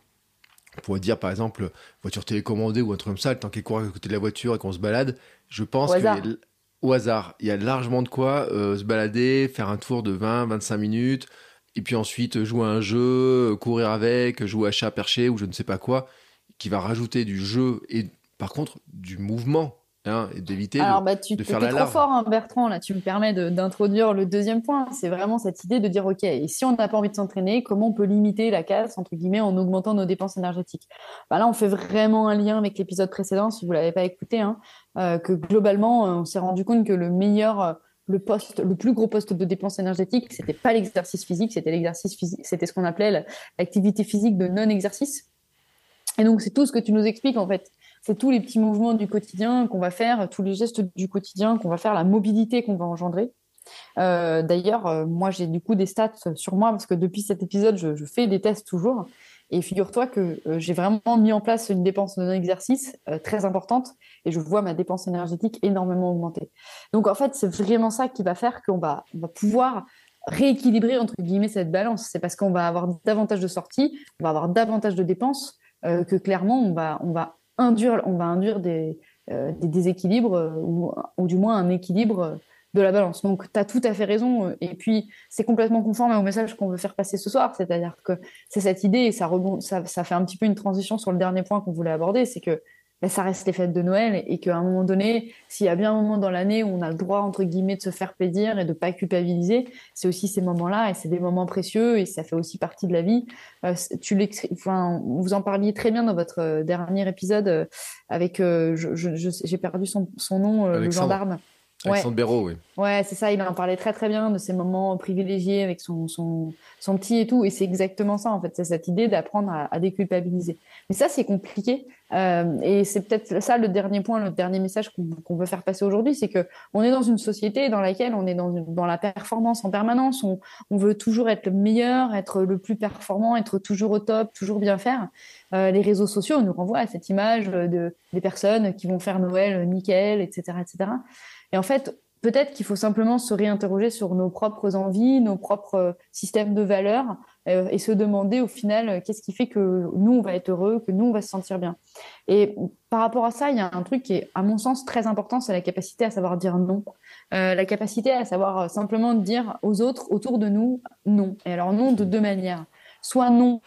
on pourrait dire par exemple voiture télécommandée ou un truc comme ça, le temps qu'elle court à côté de la voiture et qu'on se balade. Je pense que au hasard, il y a largement de quoi euh, se balader, faire un tour de 20-25 minutes, et puis ensuite jouer à un jeu, courir avec, jouer à chat perché ou je ne sais pas quoi qui va rajouter du jeu et par contre du mouvement hein, et d'éviter de, bah, tu, de faire la trop fort, hein, Bertrand. Là, tu me permets d'introduire le deuxième point. C'est vraiment cette idée de dire, OK, et si on n'a pas envie de s'entraîner, comment on peut limiter la casse, entre guillemets, en augmentant nos dépenses énergétiques? Bah, Là, on fait vraiment un lien avec l'épisode précédent, si vous ne l'avez pas écouté, hein, euh, que globalement, euh, on s'est rendu compte que le meilleur... Euh, le poste, le plus gros poste de dépenses énergétiques, c'était pas l'exercice physique, c'était l'exercice physique, c'était ce qu'on appelait l'activité physique de non-exercice. Et donc, c'est tout ce que tu nous expliques, en fait. C'est tous les petits mouvements du quotidien qu'on va faire, tous les gestes du quotidien qu'on va faire, la mobilité qu'on va engendrer. Euh, d'ailleurs, euh, moi, j'ai du coup des stats sur moi parce que depuis cet épisode, je, fais des tests toujours. Et figure-toi que euh, j'ai vraiment mis en place une dépense de non-exercice très importante et je vois ma dépense énergétique énormément augmenter. Donc, en fait, c'est vraiment ça qui va faire qu'on va, pouvoir rééquilibrer, entre guillemets, cette balance. C'est parce qu'on va avoir davantage de sorties, on va avoir davantage de dépenses que clairement on va induire, on va induire des, euh, déséquilibres euh, ou, ou, du moins un équilibre de la balance. Donc, tu as tout à fait raison. Et puis, c'est complètement conforme au message qu'on veut faire passer ce soir. C'est-à-dire que c'est cette idée, et ça, ça, ça, fait un petit peu une transition sur le dernier point qu'on voulait aborder, c'est que ben, ça reste les fêtes de Noël et qu'à un moment donné, s'il y a bien un moment dans l'année où on a le droit, entre guillemets, de se faire plaisir et de pas culpabiliser, c'est aussi ces moments-là et c'est des moments précieux et ça fait aussi partie de la vie. Euh, tu enfin, vous en parliez très bien dans votre euh, dernier épisode euh, avec, j'ai perdu son, son nom, le gendarme. Alexandre Béraud, oui. Ouais, c'est ça. Il en parlait très très bien de ces moments privilégiés avec son, son, son petit et tout. Et c'est exactement ça, en fait. C'est cette idée d'apprendre à, déculpabiliser. Mais ça, c'est compliqué. Euh, et c'est peut-être ça le dernier point, le dernier message qu'on veut faire passer aujourd'hui, c'est que on est dans une société dans laquelle on est dans, dans la performance en permanence. On, on, veut toujours être le meilleur, être le plus performant, être toujours au top, toujours bien faire. Euh, les réseaux sociaux nous renvoient à cette image de des personnes qui vont faire Noël nickel, etc., etc. Et en fait, peut-être qu'il faut simplement se réinterroger sur nos propres envies, nos propres euh, systèmes de valeurs euh, et se demander au final euh, qu'est-ce qui fait que nous, on va être heureux, que nous, on va se sentir bien. Et par rapport à ça, il y a un truc qui est, à mon sens, très important, c'est la capacité à savoir dire non. la capacité à savoir simplement dire aux autres autour de nous non. Et alors non de deux manières soit non,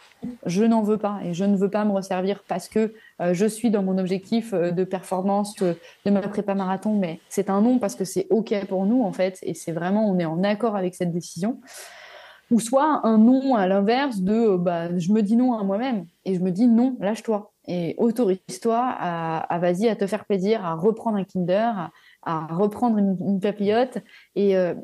je n'en veux pas et je ne veux pas me resservir parce que euh, je suis dans mon objectif euh, de performance euh, de ma prépa marathon, mais c'est un non parce que c'est OK pour nous en fait. Et c'est vraiment, on est en accord avec cette décision. Ou soit un non à l'inverse de bah, je me dis non à moi-même et je me dis non, lâche-toi. Et autorise-toi à, vas-y, à te faire plaisir, à reprendre un Kinder, à, reprendre une, papillote et, à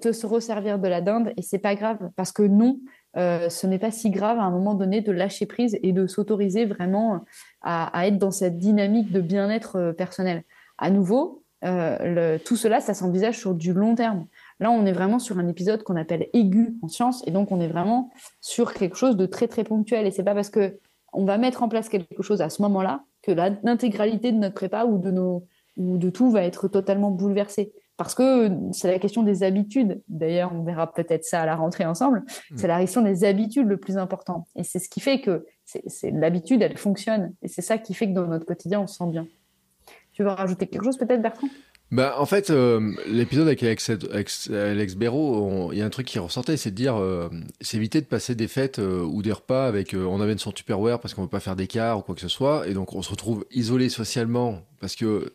te se resservir de la dinde. Et c'est pas grave parce que non, euh, ce n'est pas si grave à un moment donné de lâcher prise et de s'autoriser vraiment à, être dans cette dynamique de bien-être euh, personnel. À nouveau, euh, tout cela, ça s'envisage sur du long terme. Là, on est vraiment sur un épisode qu'on appelle aigu en science, et donc on est vraiment sur quelque chose de très très ponctuel. Et c'est pas parce que on va mettre en place quelque chose à ce moment-là que l'intégralité de notre prépa ou de nos ou de tout va être totalement bouleversée parce que c'est la question des habitudes. D'ailleurs, on verra peut-être ça à la rentrée ensemble. Mm. C'est la question des habitudes le plus important. Et c'est ce qui fait que c'est l'habitude, elle fonctionne. Et c'est ça qui fait que dans notre quotidien, on se sent bien. Tu veux rajouter quelque chose peut-être, Bertrand? Bah, en fait, euh, l'épisode avec Alex, Alex, Béraud, il y a un truc qui ressortait, c'est de dire, euh, c'est éviter de passer des fêtes euh, ou des repas avec, on amène son Tupperware parce qu'on veut pas faire d'écart ou quoi que ce soit, et donc on se retrouve isolé socialement parce que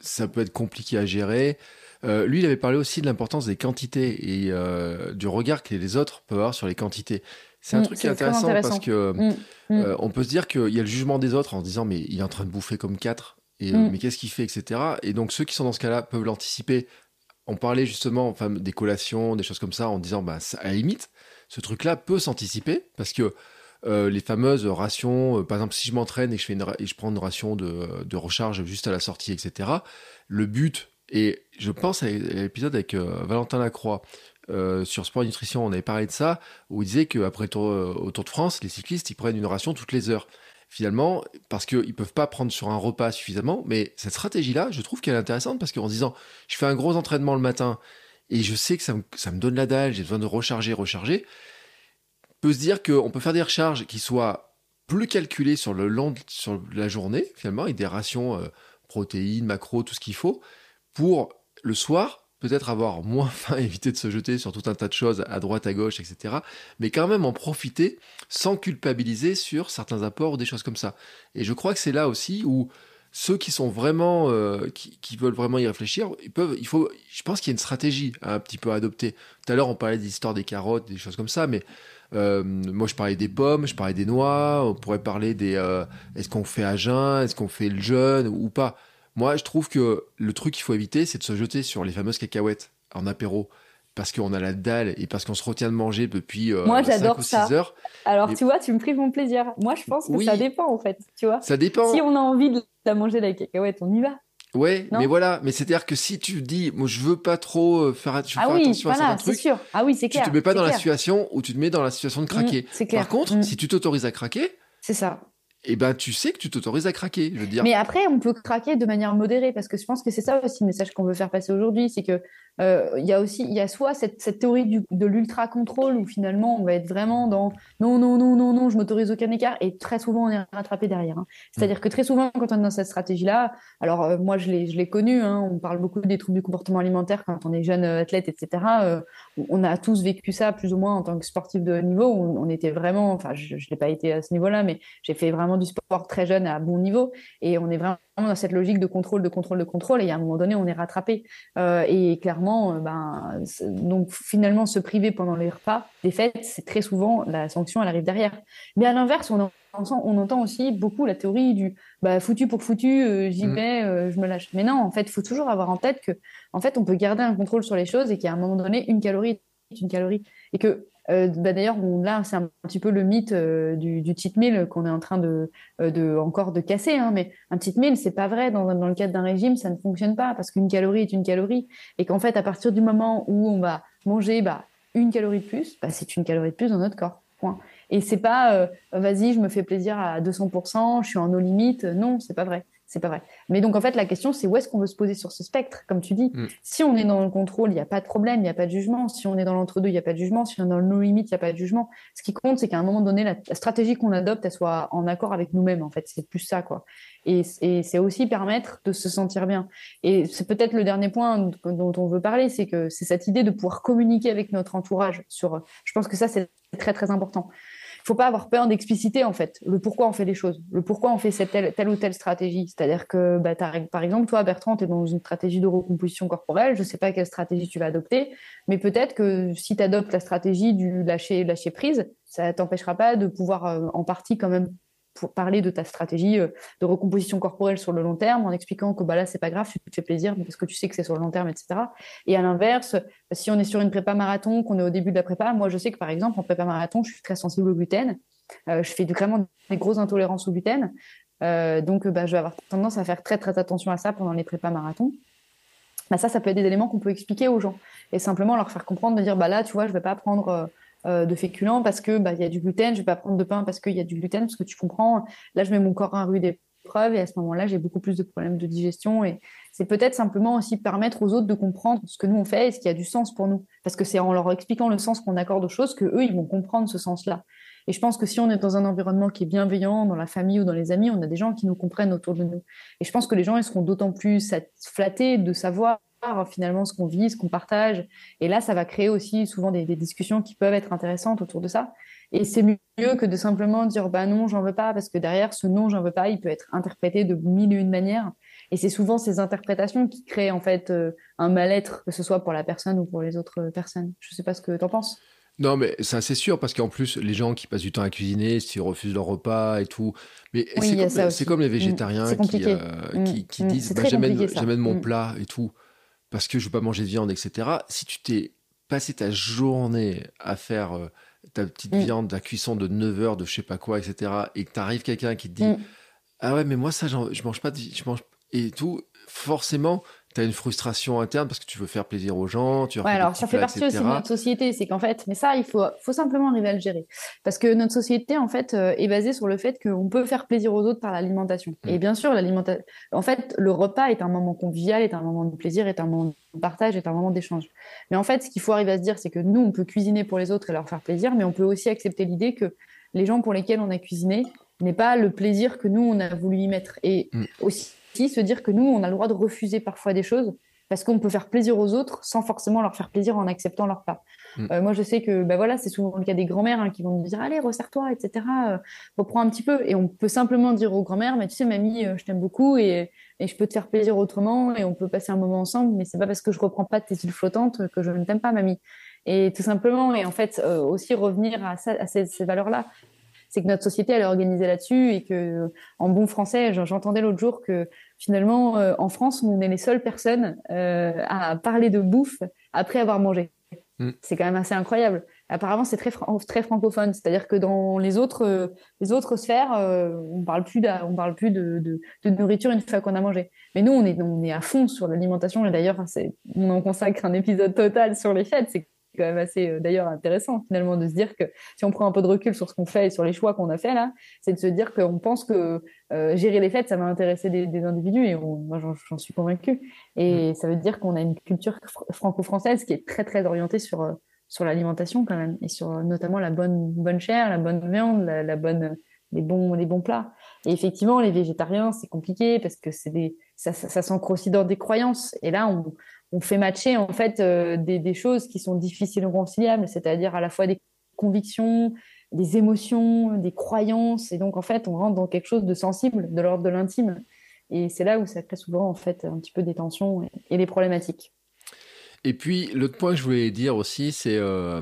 ça peut être compliqué à gérer. Euh, lui, il avait parlé aussi de l'importance des quantités et euh, du regard que les autres peuvent avoir sur les quantités. C'est un mm, truc qui est intéressant, parce que mm, mm. Euh, on peut se dire qu'il y a le jugement des autres en se disant mais il est en train de bouffer comme quatre et mais qu'est-ce qu'il fait etc. Et donc ceux qui sont dans ce cas-là peuvent l'anticiper. On parlait justement enfin, des collations, des choses comme ça en disant bah à la limite ce truc-là peut s'anticiper parce que les fameuses rations, par exemple, si je m'entraîne et que je, fais une, et je prends une ration de, de, recharge juste à la sortie, etc., le but et je pense à l'épisode avec euh, Valentin Lacroix euh, sur Sport Nutrition, on avait parlé de ça, où il disait qu'après euh, au Tour de France, les cyclistes, ils prennent une ration toutes les heures. Finalement, parce qu'ils ne peuvent pas prendre sur un repas suffisamment, mais cette stratégie-là, je trouve qu'elle est intéressante parce qu'en disant, je fais un gros entraînement le matin et je sais que ça me, donne la dalle, j'ai besoin de recharger, recharger, peut se dire qu'on peut faire des recharges qui soient plus calculées sur le long sur la journée, finalement, avec des rations protéines, macros, tout ce qu'il faut, pour le soir, peut-être avoir moins faim, éviter de se jeter sur tout un tas de choses à droite, à gauche, etc. Mais quand même en profiter sans culpabiliser sur certains apports ou des choses comme ça. Et je crois que c'est là aussi où ceux qui sont vraiment, euh, qui, veulent vraiment y réfléchir, ils peuvent, il faut, je pense qu'il y a une stratégie un petit peu à adopter. Tout à l'heure, on parlait des histoires des carottes, des choses comme ça, mais euh, moi, je parlais des pommes, je parlais des noix, on pourrait parler des, euh, est-ce qu'on fait à jeun, est-ce qu'on fait le jeûne ou pas. Moi, je trouve que le truc qu'il faut éviter, c'est de se jeter sur les fameuses cacahuètes en apéro parce qu'on a la dalle et parce qu'on se retient de manger depuis euh, Moi, j'adore ou 6 heures. Alors, tu vois, tu me prives mon plaisir. Moi, je pense que ça dépend, en fait. Tu vois Ça dépend. Si on a envie de la manger, la cacahuète, on y va. Ouais, mais voilà, mais c'est-à-dire que si tu dis, moi je veux pas trop euh, faire, je ah oui, attention voilà, à certains trucs, sûr. ah oui, c'est clair. Tu te mets pas dans la situation où tu te mets dans la situation de craquer. Mmh, clair. Par contre, mmh. si tu t'autorises à craquer, c'est ça eh ben tu sais que tu t'autorises à craquer, je veux dire. Mais après, on peut craquer de manière modérée parce que je pense que c'est ça aussi le message qu'on veut faire passer aujourd'hui, c'est que euh, il y a aussi, il y a soit cette, cette théorie du, de l'ultra contrôle où finalement on va être vraiment dans non non non non non, je m'autorise aucun écart et très souvent on est rattrapé derrière. Hein. C'est-à-dire mm. que très souvent quand on est dans cette stratégie-là, alors euh, moi je l'ai je l'ai connu, hein, on parle beaucoup des troubles du comportement alimentaire quand on est jeune euh, athlète, etc. on a tous vécu ça plus ou moins en tant que sportif de haut niveau. On, était vraiment, enfin je, je l'ai pas été à ce niveau-là, mais j'ai fait vraiment du sport très jeune à bon niveau. Et on est vraiment dans cette logique de contrôle, de contrôle, de contrôle. Et à un moment donné, on est rattrapé. Euh, et clairement, euh, ben, donc finalement, se priver pendant les repas, des fêtes, c'est très souvent la sanction, elle arrive derrière. Mais à l'inverse, on, entend aussi beaucoup la théorie du bah, foutu pour foutu, euh, j'y mmh. vais, je me lâche. Mais non, en fait, il faut toujours avoir en tête que, en fait, on peut garder un contrôle sur les choses et qu'à un moment donné, une calorie est une calorie. Et que euh, bah, d'ailleurs, là, c'est un, petit peu le mythe euh, du, du, cheat meal qu'on est en train de, euh, de, encore de casser. Hein, mais un cheat meal, c'est pas vrai. Dans, dans le cadre d'un régime, ça ne fonctionne pas parce qu'une calorie est une calorie. Et qu'en fait, à partir du moment où on va manger bah, une calorie de plus, bah, c'est une calorie de plus dans notre corps. Point. Et c'est pas, vas-y, je me fais plaisir à 200%, je suis en eau limite. Non, c'est pas vrai c'est pas vrai. Mais donc en fait, la question, c'est où est-ce qu'on veut se poser sur ce spectre, comme tu dis. Mm. Si on est dans le contrôle, il n'y a pas de problème, il n'y a pas de jugement. Si on est dans l'entre-deux, il n'y a pas de jugement. Si on est dans le no limite, il n'y a pas de jugement. Ce qui compte, c'est qu'à un moment donné, la, stratégie qu'on adopte, elle soit en accord avec nous-mêmes. En fait, c'est plus ça, quoi. Et, c'est aussi permettre de se sentir bien. Et c'est peut-être le dernier point dont on veut parler, c'est que c'est cette idée de pouvoir communiquer avec notre entourage sur. Je pense que ça, c'est très très important faut pas avoir peur d'expliciter en fait le pourquoi on fait les choses, le pourquoi on fait cette telle, ou telle stratégie. C'est-à-dire que bah, par exemple, toi Bertrand, tu es dans une stratégie de recomposition corporelle, je sais pas quelle stratégie tu vas adopter, mais peut-être que si tu adoptes la stratégie du lâcher, lâcher prise, ça t'empêchera pas de pouvoir euh, en partie quand même pour parler de ta stratégie euh, de recomposition corporelle sur le long terme, en expliquant que bah là c'est pas grave, tu te fais plaisir parce que tu sais que c'est sur le long terme, etc. Et à l'inverse, si on est sur une prépa marathon, qu'on est au début de la prépa, moi je sais que par exemple en prépa marathon, je suis très sensible au gluten, euh, je fais vraiment des grosses intolérances au gluten, euh, donc bah, je vais avoir tendance à faire très très attention à ça pendant les prépas marathons. Bah, ça, ça peut être des éléments qu'on peut expliquer aux gens et simplement leur faire comprendre, de dire bah là, tu vois, je vais pas prendre euh, de féculents parce que bah il y a du gluten, je vais pas prendre de pain parce qu'il y a du gluten parce que tu comprends. Là, je mets mon corps à rude épreuve et à ce moment-là, j'ai beaucoup plus de problèmes de digestion et c'est peut-être simplement aussi permettre aux autres de comprendre ce que nous on fait et ce qui a du sens pour nous parce que c'est en leur expliquant le sens qu'on accorde aux choses que eux ils vont comprendre ce sens-là. Et je pense que si on est dans un environnement qui est bienveillant, dans la famille ou dans les amis, on a des gens qui nous comprennent autour de nous. Et je pense que les gens ils seront d'autant plus flattés de savoir finalement ce qu'on vit, ce qu'on partage. Et là, ça va créer aussi souvent des, discussions qui peuvent être intéressantes autour de ça. Et c'est mieux que de simplement dire bah non, j'en veux pas, parce que derrière ce non, j'en veux pas, il peut être interprété de mille et une manières. Et c'est souvent ces interprétations qui créent en fait euh, un mal-être, que ce soit pour la personne ou pour les autres personnes. Je sais pas ce que tu en penses. Non, mais ça c'est sûr, parce qu'en plus, les gens qui passent du temps à cuisiner, s'ils refusent leur repas et tout, mais c'est comme, les mmh. végétariens qui, euh, mmh. qui, mmh. disent bah, j'amène mon plat et tout parce que je veux pas manger de viande, etc. Si tu t'es passé ta journée à faire euh, ta petite mm. viande, la cuisson de 9 heures, de je sais pas quoi, etc., et que t'arrives quelqu'un qui te dit mm. Ah ouais, mais moi, ça, je mange pas de, je mange, et tout, forcément, tu as une frustration interne parce que tu veux faire plaisir aux gens. Tu ouais, alors ça fait partie aussi de notre société. C'est qu'en fait, mais ça, il faut, faut simplement arriver à le gérer. Parce que notre société, en fait, euh, est basée sur le fait qu'on peut faire plaisir aux autres par l'alimentation. Et mm. bien sûr, l'alimentation, en fait, le repas est un moment convivial, est un moment de plaisir, est un moment de partage, est un moment d'échange. Mais en fait, ce qu'il faut arriver à se dire, c'est que nous, on peut cuisiner pour les autres et leur faire plaisir, mais on peut aussi accepter l'idée que les gens pour lesquels on a cuisiné n'est pas le plaisir que nous, on a voulu y mettre. Et mm. aussi, se dire que nous, on a le droit de refuser parfois des choses parce qu'on peut faire plaisir aux autres sans forcément leur faire plaisir en acceptant leur part. Mm. Euh, moi, je sais que ben voilà, c'est souvent le cas des grands-mères hein, qui vont me dire Allez, resserre-toi, etc. Euh, reprends un petit peu. Et on peut simplement dire aux grands-mères Mais tu sais, mamie, euh, je t'aime beaucoup et, et, je peux te faire plaisir autrement et on peut passer un moment ensemble, mais c'est pas parce que je reprends pas tes îles flottantes que je ne t'aime pas, mamie. Et tout simplement, et en fait, aussi revenir à, à ces, ces valeurs-là c'est que notre société elle est organisée là-dessus et que en bon français j'entendais l'autre jour que finalement, euh, en France, on est les seules personnes euh, à parler de bouffe après avoir mangé. Mm. C'est quand même assez incroyable. Apparemment, c'est très, très francophone, c'est-à-dire que dans les autres, euh, les autres sphères, on parle plus, on parle plus de, de, nourriture une fois qu'on a mangé. Mais nous, on est, on est à fond sur l'alimentation. Et d'ailleurs, on en consacre un épisode total sur les fêtes. C'est quand même assez euh, d'ailleurs intéressant finalement de se dire que si on prend un peu de recul sur ce qu'on fait et sur les choix qu'on a fait là, c'est de se dire qu'on pense que euh, gérer les fêtes, ça va intéresser des, individus et moi j'en suis convaincue. Et mm. ça veut dire qu'on a une culture franco-française qui est très très orientée sur euh, sur l'alimentation quand même et sur notamment la bonne bonne chair, la bonne viande, la, bonne les bons les bons plats. Et effectivement, les végétariens, c'est compliqué parce que c'est des ça, ça, ça s'ancre aussi dans des croyances. Et là, on, on fait matcher en fait euh, des, choses qui sont difficilement conciliables, c'est-à-dire à la fois des convictions, des émotions, des croyances. Et donc, en fait, on rentre dans quelque chose de sensible, de l'ordre de l'intime. Et c'est là où ça crée souvent, en fait, un petit peu des tensions et, des problématiques. Et puis, l'autre point que je voulais dire aussi, c'est euh,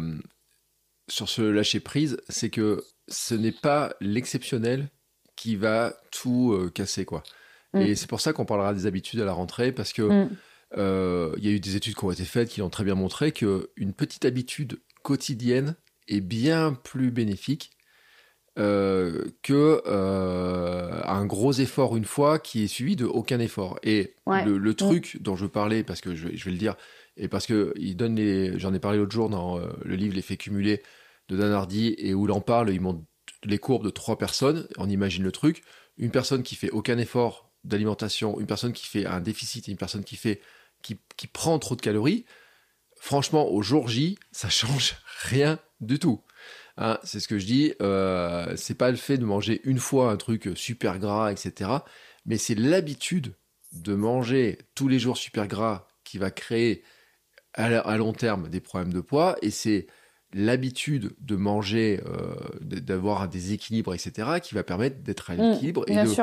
sur ce lâcher prise, c'est que ce n'est pas l'exceptionnel qui va tout euh, casser, quoi. Mm. Et c'est pour ça qu'on parlera des habitudes à la rentrée, parce que euh, il y a eu des études qui ont été faites qui ont très bien montré qu'une petite habitude quotidienne est bien plus bénéfique euh, que euh, un gros effort une fois qui est suivi de aucun effort. Et le, truc dont je parlais, parce que je, vais le dire, et parce que il donne les, j'en ai parlé l'autre jour dans le livre Les faits cumulés de Dan Hardy, et où il en parle, il montre les courbes de trois personnes. On imagine le truc. Une personne qui fait aucun effort d'alimentation, une personne qui fait un déficit et une personne qui fait qui, qui, prend trop de calories, franchement, au jour J, ça change rien du tout. Hein, c'est ce que je dis. Euh, c'est pas le fait de manger une fois un truc super gras, etc. Mais c'est l'habitude de manger tous les jours super gras qui va créer à, long terme des problèmes de poids. Et c'est l'habitude de manger, euh, d'avoir un déséquilibre, etc., qui va permettre d'être à mmh, l'équilibre et de,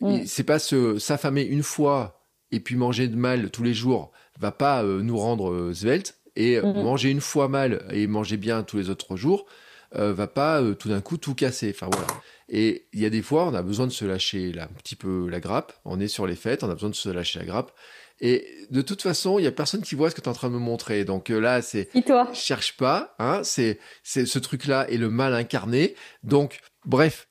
Mm. C'est pas se s'affamer une fois et puis manger de mal tous les jours va pas euh, nous rendre euh, svelte et mm. manger une fois mal et manger bien tous les autres jours euh, va pas tout d'un coup tout casser. Enfin voilà. Et il y a des fois, on a besoin de se lâcher là, un petit peu la grappe. On est sur les fêtes, on a besoin de se lâcher la grappe. Et de toute façon, il y a personne qui voit ce que tu es en train de me montrer. Donc là, c'est toi? Cherche pas, hein, c'est c'est ce truc là et le mal incarné. Donc bref,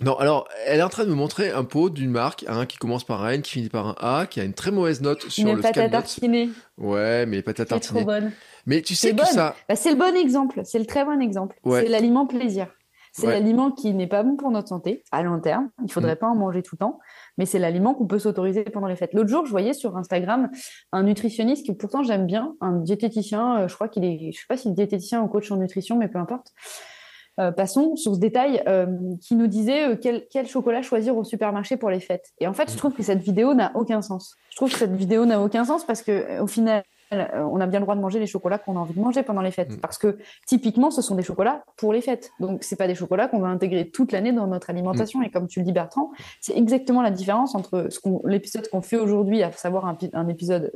non, alors, elle est en train de me montrer un pot d'une marque, hein, qui commence par un N, qui finit par un A, qui a une très mauvaise note sur le pâtes à tartiner. Ouais, mais les pâtes à tartiner. C'est trop bonne. Mais tu sais que ça. Bah, c'est le bon exemple. C'est le très bon exemple. C'est l'aliment plaisir. C'est l'aliment qui n'est pas bon pour notre santé à long terme. Il faudrait mm. pas en manger tout le temps, mais c'est l'aliment qu'on peut s'autoriser pendant les fêtes. L'autre jour, je voyais sur Instagram un nutritionniste que pourtant j'aime bien, un diététicien. Euh, je crois qu'il est, je sais pas s'il est diététicien ou coach en nutrition, mais peu importe. Euh, passons sur ce détail euh, qui nous disait euh, quel, quel, chocolat choisir au supermarché pour les fêtes. Et en fait, je trouve que cette vidéo n'a aucun sens. Je trouve que cette vidéo n'a aucun sens parce que au final, on a bien le droit de manger les chocolats qu'on a envie de manger pendant les fêtes. Mm. Parce que typiquement, ce sont des chocolats pour les fêtes. Donc, c'est pas des chocolats qu'on va intégrer toute l'année dans notre alimentation. Mm. Et comme tu le dis, Bertrand, c'est exactement la différence entre ce qu'on, l'épisode qu'on fait aujourd'hui, à savoir un, un épisode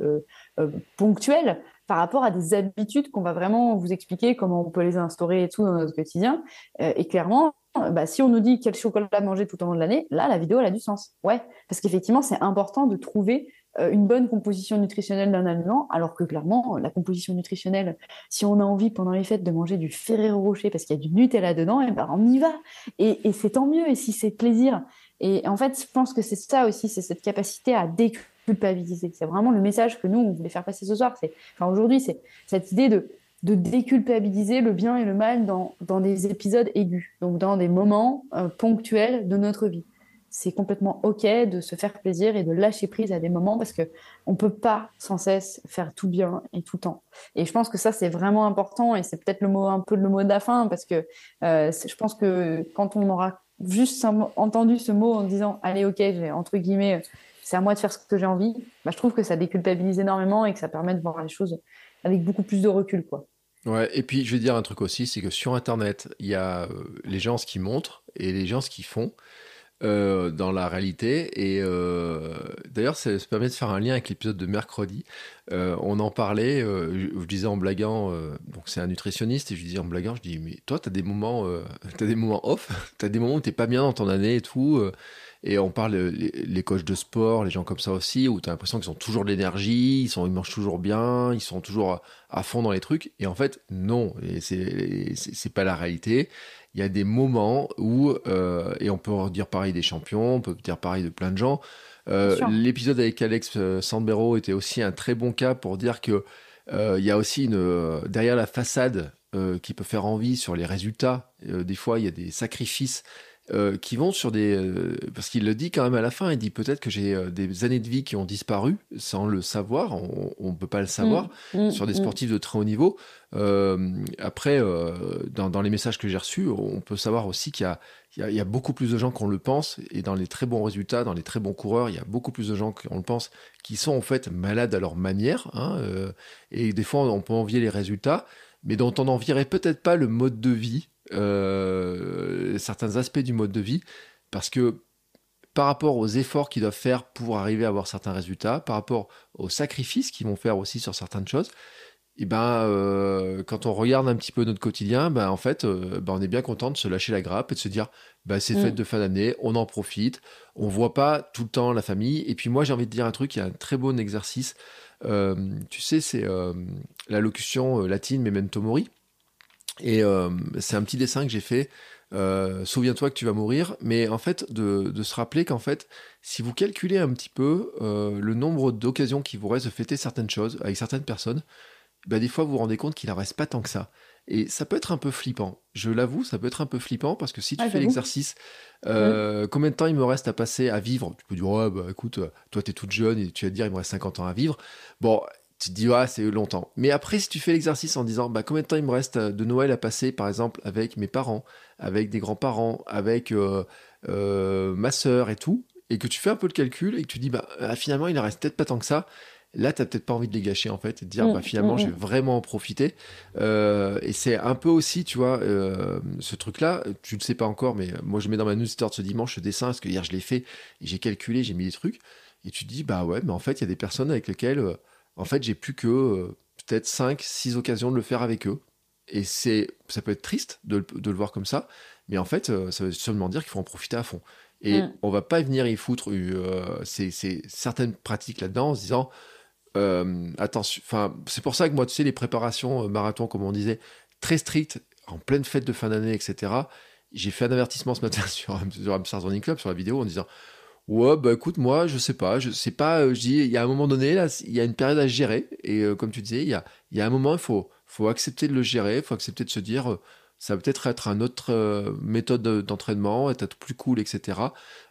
ponctuel, par rapport à des habitudes qu'on va vraiment vous expliquer comment on peut les instaurer et tout dans notre quotidien. Euh, et clairement, bah, si on nous dit quel chocolat manger tout au long de l'année, là, la vidéo, elle a du sens. Ouais, parce qu'effectivement, c'est important de trouver euh, une bonne composition nutritionnelle d'un aliment, alors que clairement, la composition nutritionnelle, si on a envie pendant les fêtes de manger du Ferrero Rocher parce qu'il y a du Nutella dedans, et eh ben on y va. Et, et c'est tant mieux, et si c'est plaisir. Et en fait, je pense que c'est ça aussi, c'est cette capacité à décuper culpabiliser. C'est vraiment le message que nous, on voulait faire passer ce soir. C'est, enfin, aujourd'hui, c'est cette idée de, de déculpabiliser le bien et le mal dans, dans des épisodes aigus, donc dans des moments euh, ponctuels de notre vie. C'est complètement OK de se faire plaisir et de lâcher prise à des moments parce que on peut pas sans cesse faire tout bien et tout le temps. Et je pense que ça, c'est vraiment important et c'est peut-être le mot, un peu le mot de la fin parce que euh, je pense que quand on aura juste entendu ce mot en disant allez ok j'ai entre guillemets c'est à moi de faire ce que j'ai envie, bah, je trouve que ça déculpabilise énormément et que ça permet de voir les choses avec beaucoup plus de recul. Quoi. Ouais, et puis je vais dire un truc aussi, c'est que sur Internet, il y a euh, les gens ce qui montrent et les gens ce qui font. Euh, dans la réalité. Et euh, d'ailleurs, ça, ça, permet de faire un lien avec l'épisode de mercredi. on en parlait, je, je, disais en blaguant, donc c'est un nutritionniste, et je disais en blaguant, je dis, mais toi, tu as des moments, as des moments off, tu as des moments où t'es pas bien dans ton année et tout. Et on parle les, les, coachs de sport, les gens comme ça aussi, où tu as l'impression qu'ils ont toujours de l'énergie, ils, sont, ils mangent toujours bien, ils sont toujours à, fond dans les trucs. Et en fait, non, et c'est, pas la réalité. Il y a des moments où, euh, et on peut dire pareil des champions, on peut dire pareil de plein de gens. Euh, l'épisode avec Alex euh, Sandbero était aussi un très bon cas pour dire que euh, il y a aussi une, derrière la façade qui peut faire envie sur les résultats. des fois, il y a des sacrifices euh, qui vont sur des... Euh, parce qu'il le dit quand même à la fin, il dit peut-être que j'ai euh, des années de vie qui ont disparu sans le savoir, on ne peut pas le savoir, mmh, mmh, sur des mmh. sportifs de très haut niveau. après, dans, dans, les messages que j'ai reçus, on peut savoir aussi qu'il y, y, y a, beaucoup plus de gens qu'on le pense, et dans les très bons résultats, dans les très bons coureurs, il y a beaucoup plus de gens qu'on le pense qui sont en fait malades à leur manière, hein, et des fois on peut envier les résultats, mais dont on n'envierait peut-être pas le mode de vie certains aspects du mode de vie, parce que par rapport aux efforts qu'ils doivent faire pour arriver à avoir certains résultats, par rapport aux sacrifices qu'ils vont faire aussi sur certaines choses, et ben euh, quand on regarde un petit peu notre quotidien, ben en fait, euh, ben, on est bien content de se lâcher la grappe et de se dire, ben c'est mm. fête de fin d'année, on en profite, on voit pas tout le temps la famille. Et puis moi, j'ai envie de dire un truc, il y a un très bon exercice. Euh, tu sais, c'est la locution latine memento mori, et c'est un petit dessin que j'ai fait. Souviens-toi que tu vas mourir, mais en fait de, de se rappeler qu'en fait, si vous calculez un petit peu le nombre d'occasions qui vous reste de fêter certaines choses avec certaines personnes, bah, des fois vous vous rendez compte qu'il en reste pas tant que ça. Et ça peut être un peu flippant. Je l'avoue, ça peut être un peu flippant parce que si tu fais l'exercice, euh, combien de temps il me reste à passer à vivre? Tu peux dire, ouais, bah écoute, toi tu es toute jeune et tu vas te dire, il me reste 50 ans à vivre. Bon, tu te dis, ouais, c'est longtemps. Mais après, si tu fais l'exercice en disant, bah combien de temps il me reste de Noël à passer, par exemple, avec mes parents, avec des grands-parents, avec euh, euh, ma sœur et tout, et que tu fais un peu le calcul et que tu dis, bah finalement, il en reste peut-être pas tant que ça Là, tu peut-être pas envie de les gâcher en fait et de dire mm, bah, finalement mm, je vais mm. vraiment en profiter. Euh, et c'est un peu aussi, tu vois, euh, ce truc-là, tu ne sais pas encore, mais moi je mets dans ma newsletter de ce dimanche ce dessin parce que hier je l'ai fait et j'ai calculé, j'ai mis des trucs et tu te dis bah ouais, mais en fait il y a des personnes avec lesquelles euh, en fait j'ai plus que peut-être 5 6 occasions de le faire avec eux. Et c'est ça peut être triste de, de, le voir comme ça, mais en fait ça veut seulement dire qu'il faut en profiter à fond. Et on va pas venir y foutre c'est certaines pratiques là-dedans en se disant euh, attention, enfin, c'est pour ça que moi, tu sais, les préparations euh, marathon, comme on disait, très strictes, en pleine fête de fin d'année, etc. J'ai fait un avertissement ce matin sur, sur Amsterdam Running Club, sur la vidéo, en disant Ouais, bah écoute, moi, je sais pas, je sais pas, euh, je dis, il y a un moment donné, là, il y a une période à gérer, et comme tu disais, il y a, y a un moment, il faut, faut accepter de le gérer, il faut accepter de se dire, ça va peut-être être un autre euh, méthode d'entraînement, être plus cool, etc.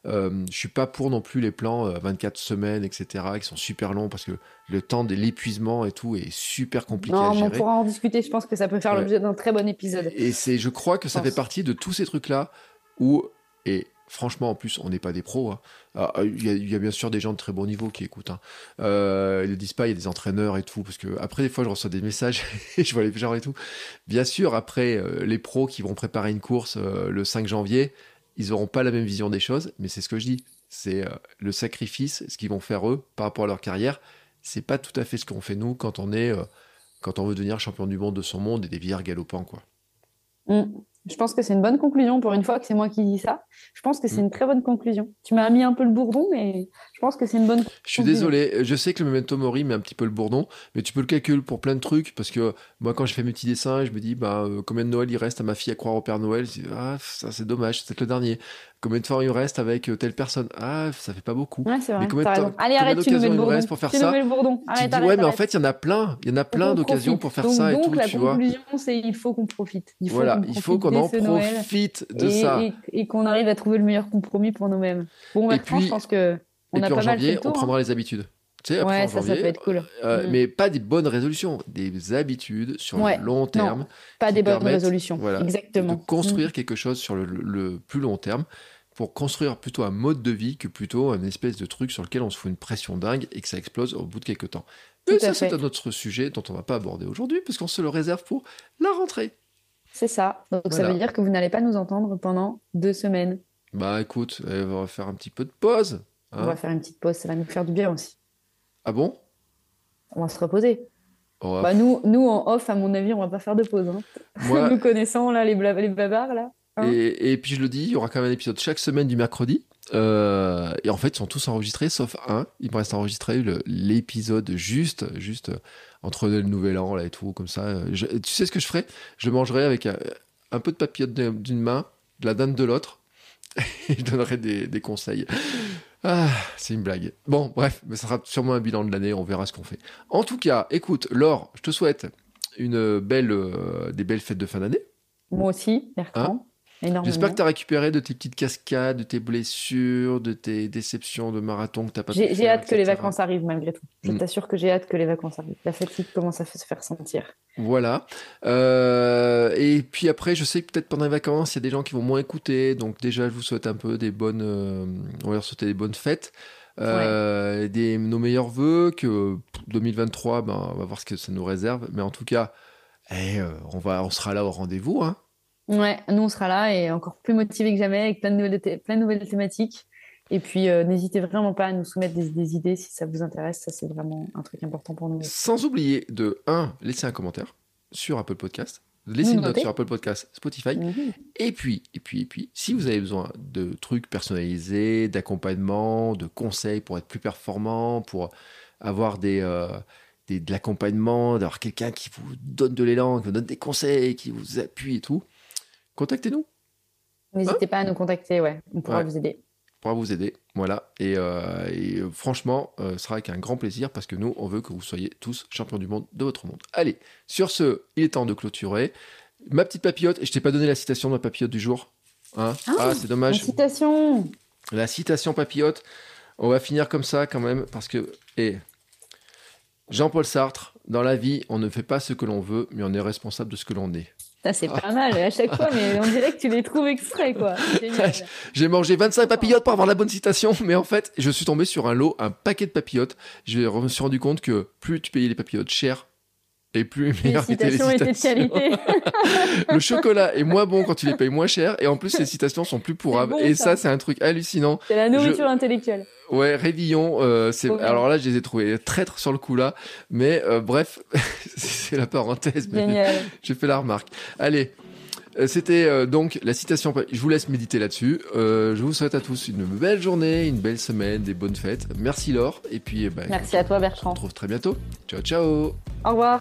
Euh, je suis pas pour non plus les plans 24 euh, semaines, etc., qui sont super longs parce que le temps de l'épuisement et tout est super compliqué à gérer. on pourra en discuter. Je pense que ça peut faire l'objet d'un très bon épisode. Et c'est, je crois que ça fait partie de tous ces trucs-là où et franchement, en plus, on n'est pas des pros. Hein. Ah, ah, il y, a bien sûr des gens de très bon niveau qui écoutent. Hein. Euh, ils ne disent pas, il y a des entraîneurs et tout, parce que après, des fois, je reçois des messages et je vois les gens et tout. Bien sûr, après, euh, les pros qui vont préparer une course euh, le 5 janvier, ils n'auront pas la même vision des choses, mais c'est ce que je dis. C'est le sacrifice, ce qu'ils vont faire eux par rapport à leur carrière. C'est pas tout à fait ce qu'on fait nous quand on est, quand on veut devenir champion du monde de son monde et des vieillards galopants, quoi. Mmh. Je pense que c'est une bonne conclusion pour une fois que c'est moi qui dis ça. Je pense que c'est mm. une très bonne conclusion. Tu m'as mis un peu le bourdon, mais je pense que c'est une bonne. Je suis désolé. Je sais que le memento mori met un petit peu le bourdon, mais tu peux le calculer pour plein de trucs parce que moi, quand je fais mes petits dessins, je me dis, bah, euh, combien de Noël il reste à ma fille à croire au Père Noël? Ah, ça c'est dommage, c'est peut-être le dernier. Combien de fois il reste avec euh, telle personne? Ah, ça fait pas beaucoup. Ouais, vrai. Mais combien de Allez, arrête, tu nous mets le bourdon. pour faire tu ça? Nous mets le bourdon. Arrête, tu dis, ouais, mais en fait, il y en a plein. Il y en a plein d'occasions pour faire ça et tout, la tu vois. La conclusion, c'est il faut qu'on profite. Il faut voilà, il faut qu'on en profite de ça. Et, qu'on arrive à trouver le meilleur compromis pour nous-mêmes. Bon, maintenant, je pense que on a pas mal fait le on prendra hein. les habitudes. Tu sais, ouais, ça, ça peut être cool. Euh, mm. Mais pas des bonnes résolutions, des habitudes sur le long terme. pas des bonnes résolutions. Voilà, Exactement. De construire mm. quelque chose sur le, plus long terme pour construire plutôt un mode de vie que plutôt un espèce de truc sur lequel on se fout une pression dingue et que ça explose au bout de quelques temps. Mais ça, c'est un autre sujet dont on va pas aborder aujourd'hui, puisqu'on se le réserve pour la rentrée. C'est ça. Donc ça veut dire que vous n'allez pas nous entendre pendant deux semaines. Bah écoute, on va faire un petit peu de pause. on va hein. faire une petite pause, ça va nous faire du bien aussi. Ah bon? On va se reposer. bah, nous, nous, en off, à mon avis, on va pas faire de pause. Hein. nous connaissons là, les, les bavards, là. Hein. et, puis je le dis, il y aura quand même un épisode chaque semaine du mercredi. Euh, et en fait, ils sont tous enregistrés, sauf un. Il me reste enregistré l'épisode juste, juste entre le nouvel an là et tout, comme ça. tu sais ce que je ferai Je mangerai avec un, peu de papillote d'une main, de la dinde de l'autre, et je donnerai des, conseils. Ah, c'est une blague. Bon, bref, mais ça sera sûrement un bilan de l'année, on verra ce qu'on fait. En tout cas, écoute, Laure, je te souhaite une belle, euh, des belles fêtes de fin d'année. Moi aussi, Bertrand. J'espère que tu as récupéré de tes petites cascades, de tes blessures, de tes déceptions de marathon que tu pas J'ai hâte que les vacances arrivent malgré tout. Je mm. t'assure que j'ai hâte que les vacances arrivent. La fatigue commence à se faire sentir. Voilà. Euh, et puis après, je sais que peut-être pendant les vacances, il y a des gens qui vont moins écouter. Donc déjà, je vous souhaite un peu des bonnes, euh, on va leur souhaiter des bonnes fêtes. Euh, des, nos meilleurs voeux, que 2023, ben, on va voir ce que ça nous réserve. Mais en tout cas, eh, on, va, on sera là au rendez-vous. Hein. Ouais, nous on sera là et encore plus motivés que jamais avec plein de nouvelles, plein de nouvelles thématiques. Et puis, euh, n'hésitez vraiment pas à nous soumettre des, idées si ça vous intéresse. Ça, c'est vraiment un truc important pour nous. Sans oublier de, un, laisser un commentaire sur Apple Podcast. Laissez une note sur Apple Podcast, Spotify. Mhm. Et puis, et puis, et puis, si vous avez besoin de trucs personnalisés, d'accompagnement, de conseils pour être plus performant, pour avoir des, euh, des de l'accompagnement, d'avoir quelqu'un qui vous donne de l'élan, qui vous donne des conseils, qui vous appuie et tout, contactez-nous. N'hésitez pas à nous contacter, ouais. On pourra vous aider pourra vous aider. Voilà. Et, euh, euh, franchement, euh, ce sera avec un grand plaisir parce que nous, on veut que vous soyez tous champions du monde de votre monde. Allez, sur ce, il est temps de clôturer. Ma petite papillote, et je t'ai pas donné la citation de ma papillote du jour. Hein ah, ah c'est dommage. La citation. La citation papillote. On va finir comme ça quand même parce que. Et Jean-Paul Sartre, dans la vie, on ne fait pas ce que l'on veut, mais on est responsable de ce que l'on est. Ça, c'est pas mal à chaque fois, mais on dirait que tu les trouves extraits, quoi. J'ai mangé 25 papillotes pour avoir la bonne citation, mais en fait, je suis tombé sur un lot, un paquet de papillotes. Je me suis rendu compte que plus tu payais les papillotes cher, et plus meilleur étaient les citations. de qualité. le chocolat est moins bon quand tu les payes moins cher, et en plus, les citations sont plus pourrables. et ça, c'est un truc hallucinant. C'est la nourriture intellectuelle. Ouais, Révillon, euh, c'est alors là je les ai trouvés traîtres sur le coup là, mais euh, bref, c'est la parenthèse. J'ai fait la remarque. Allez, euh, c'était donc la citation. Je vous laisse méditer là-dessus. je vous souhaite à tous une belle journée, une belle semaine, des bonnes fêtes. Merci Laure, et puis eh ben, merci à toi Bertrand. On se retrouve très bientôt. Ciao ciao. Au revoir.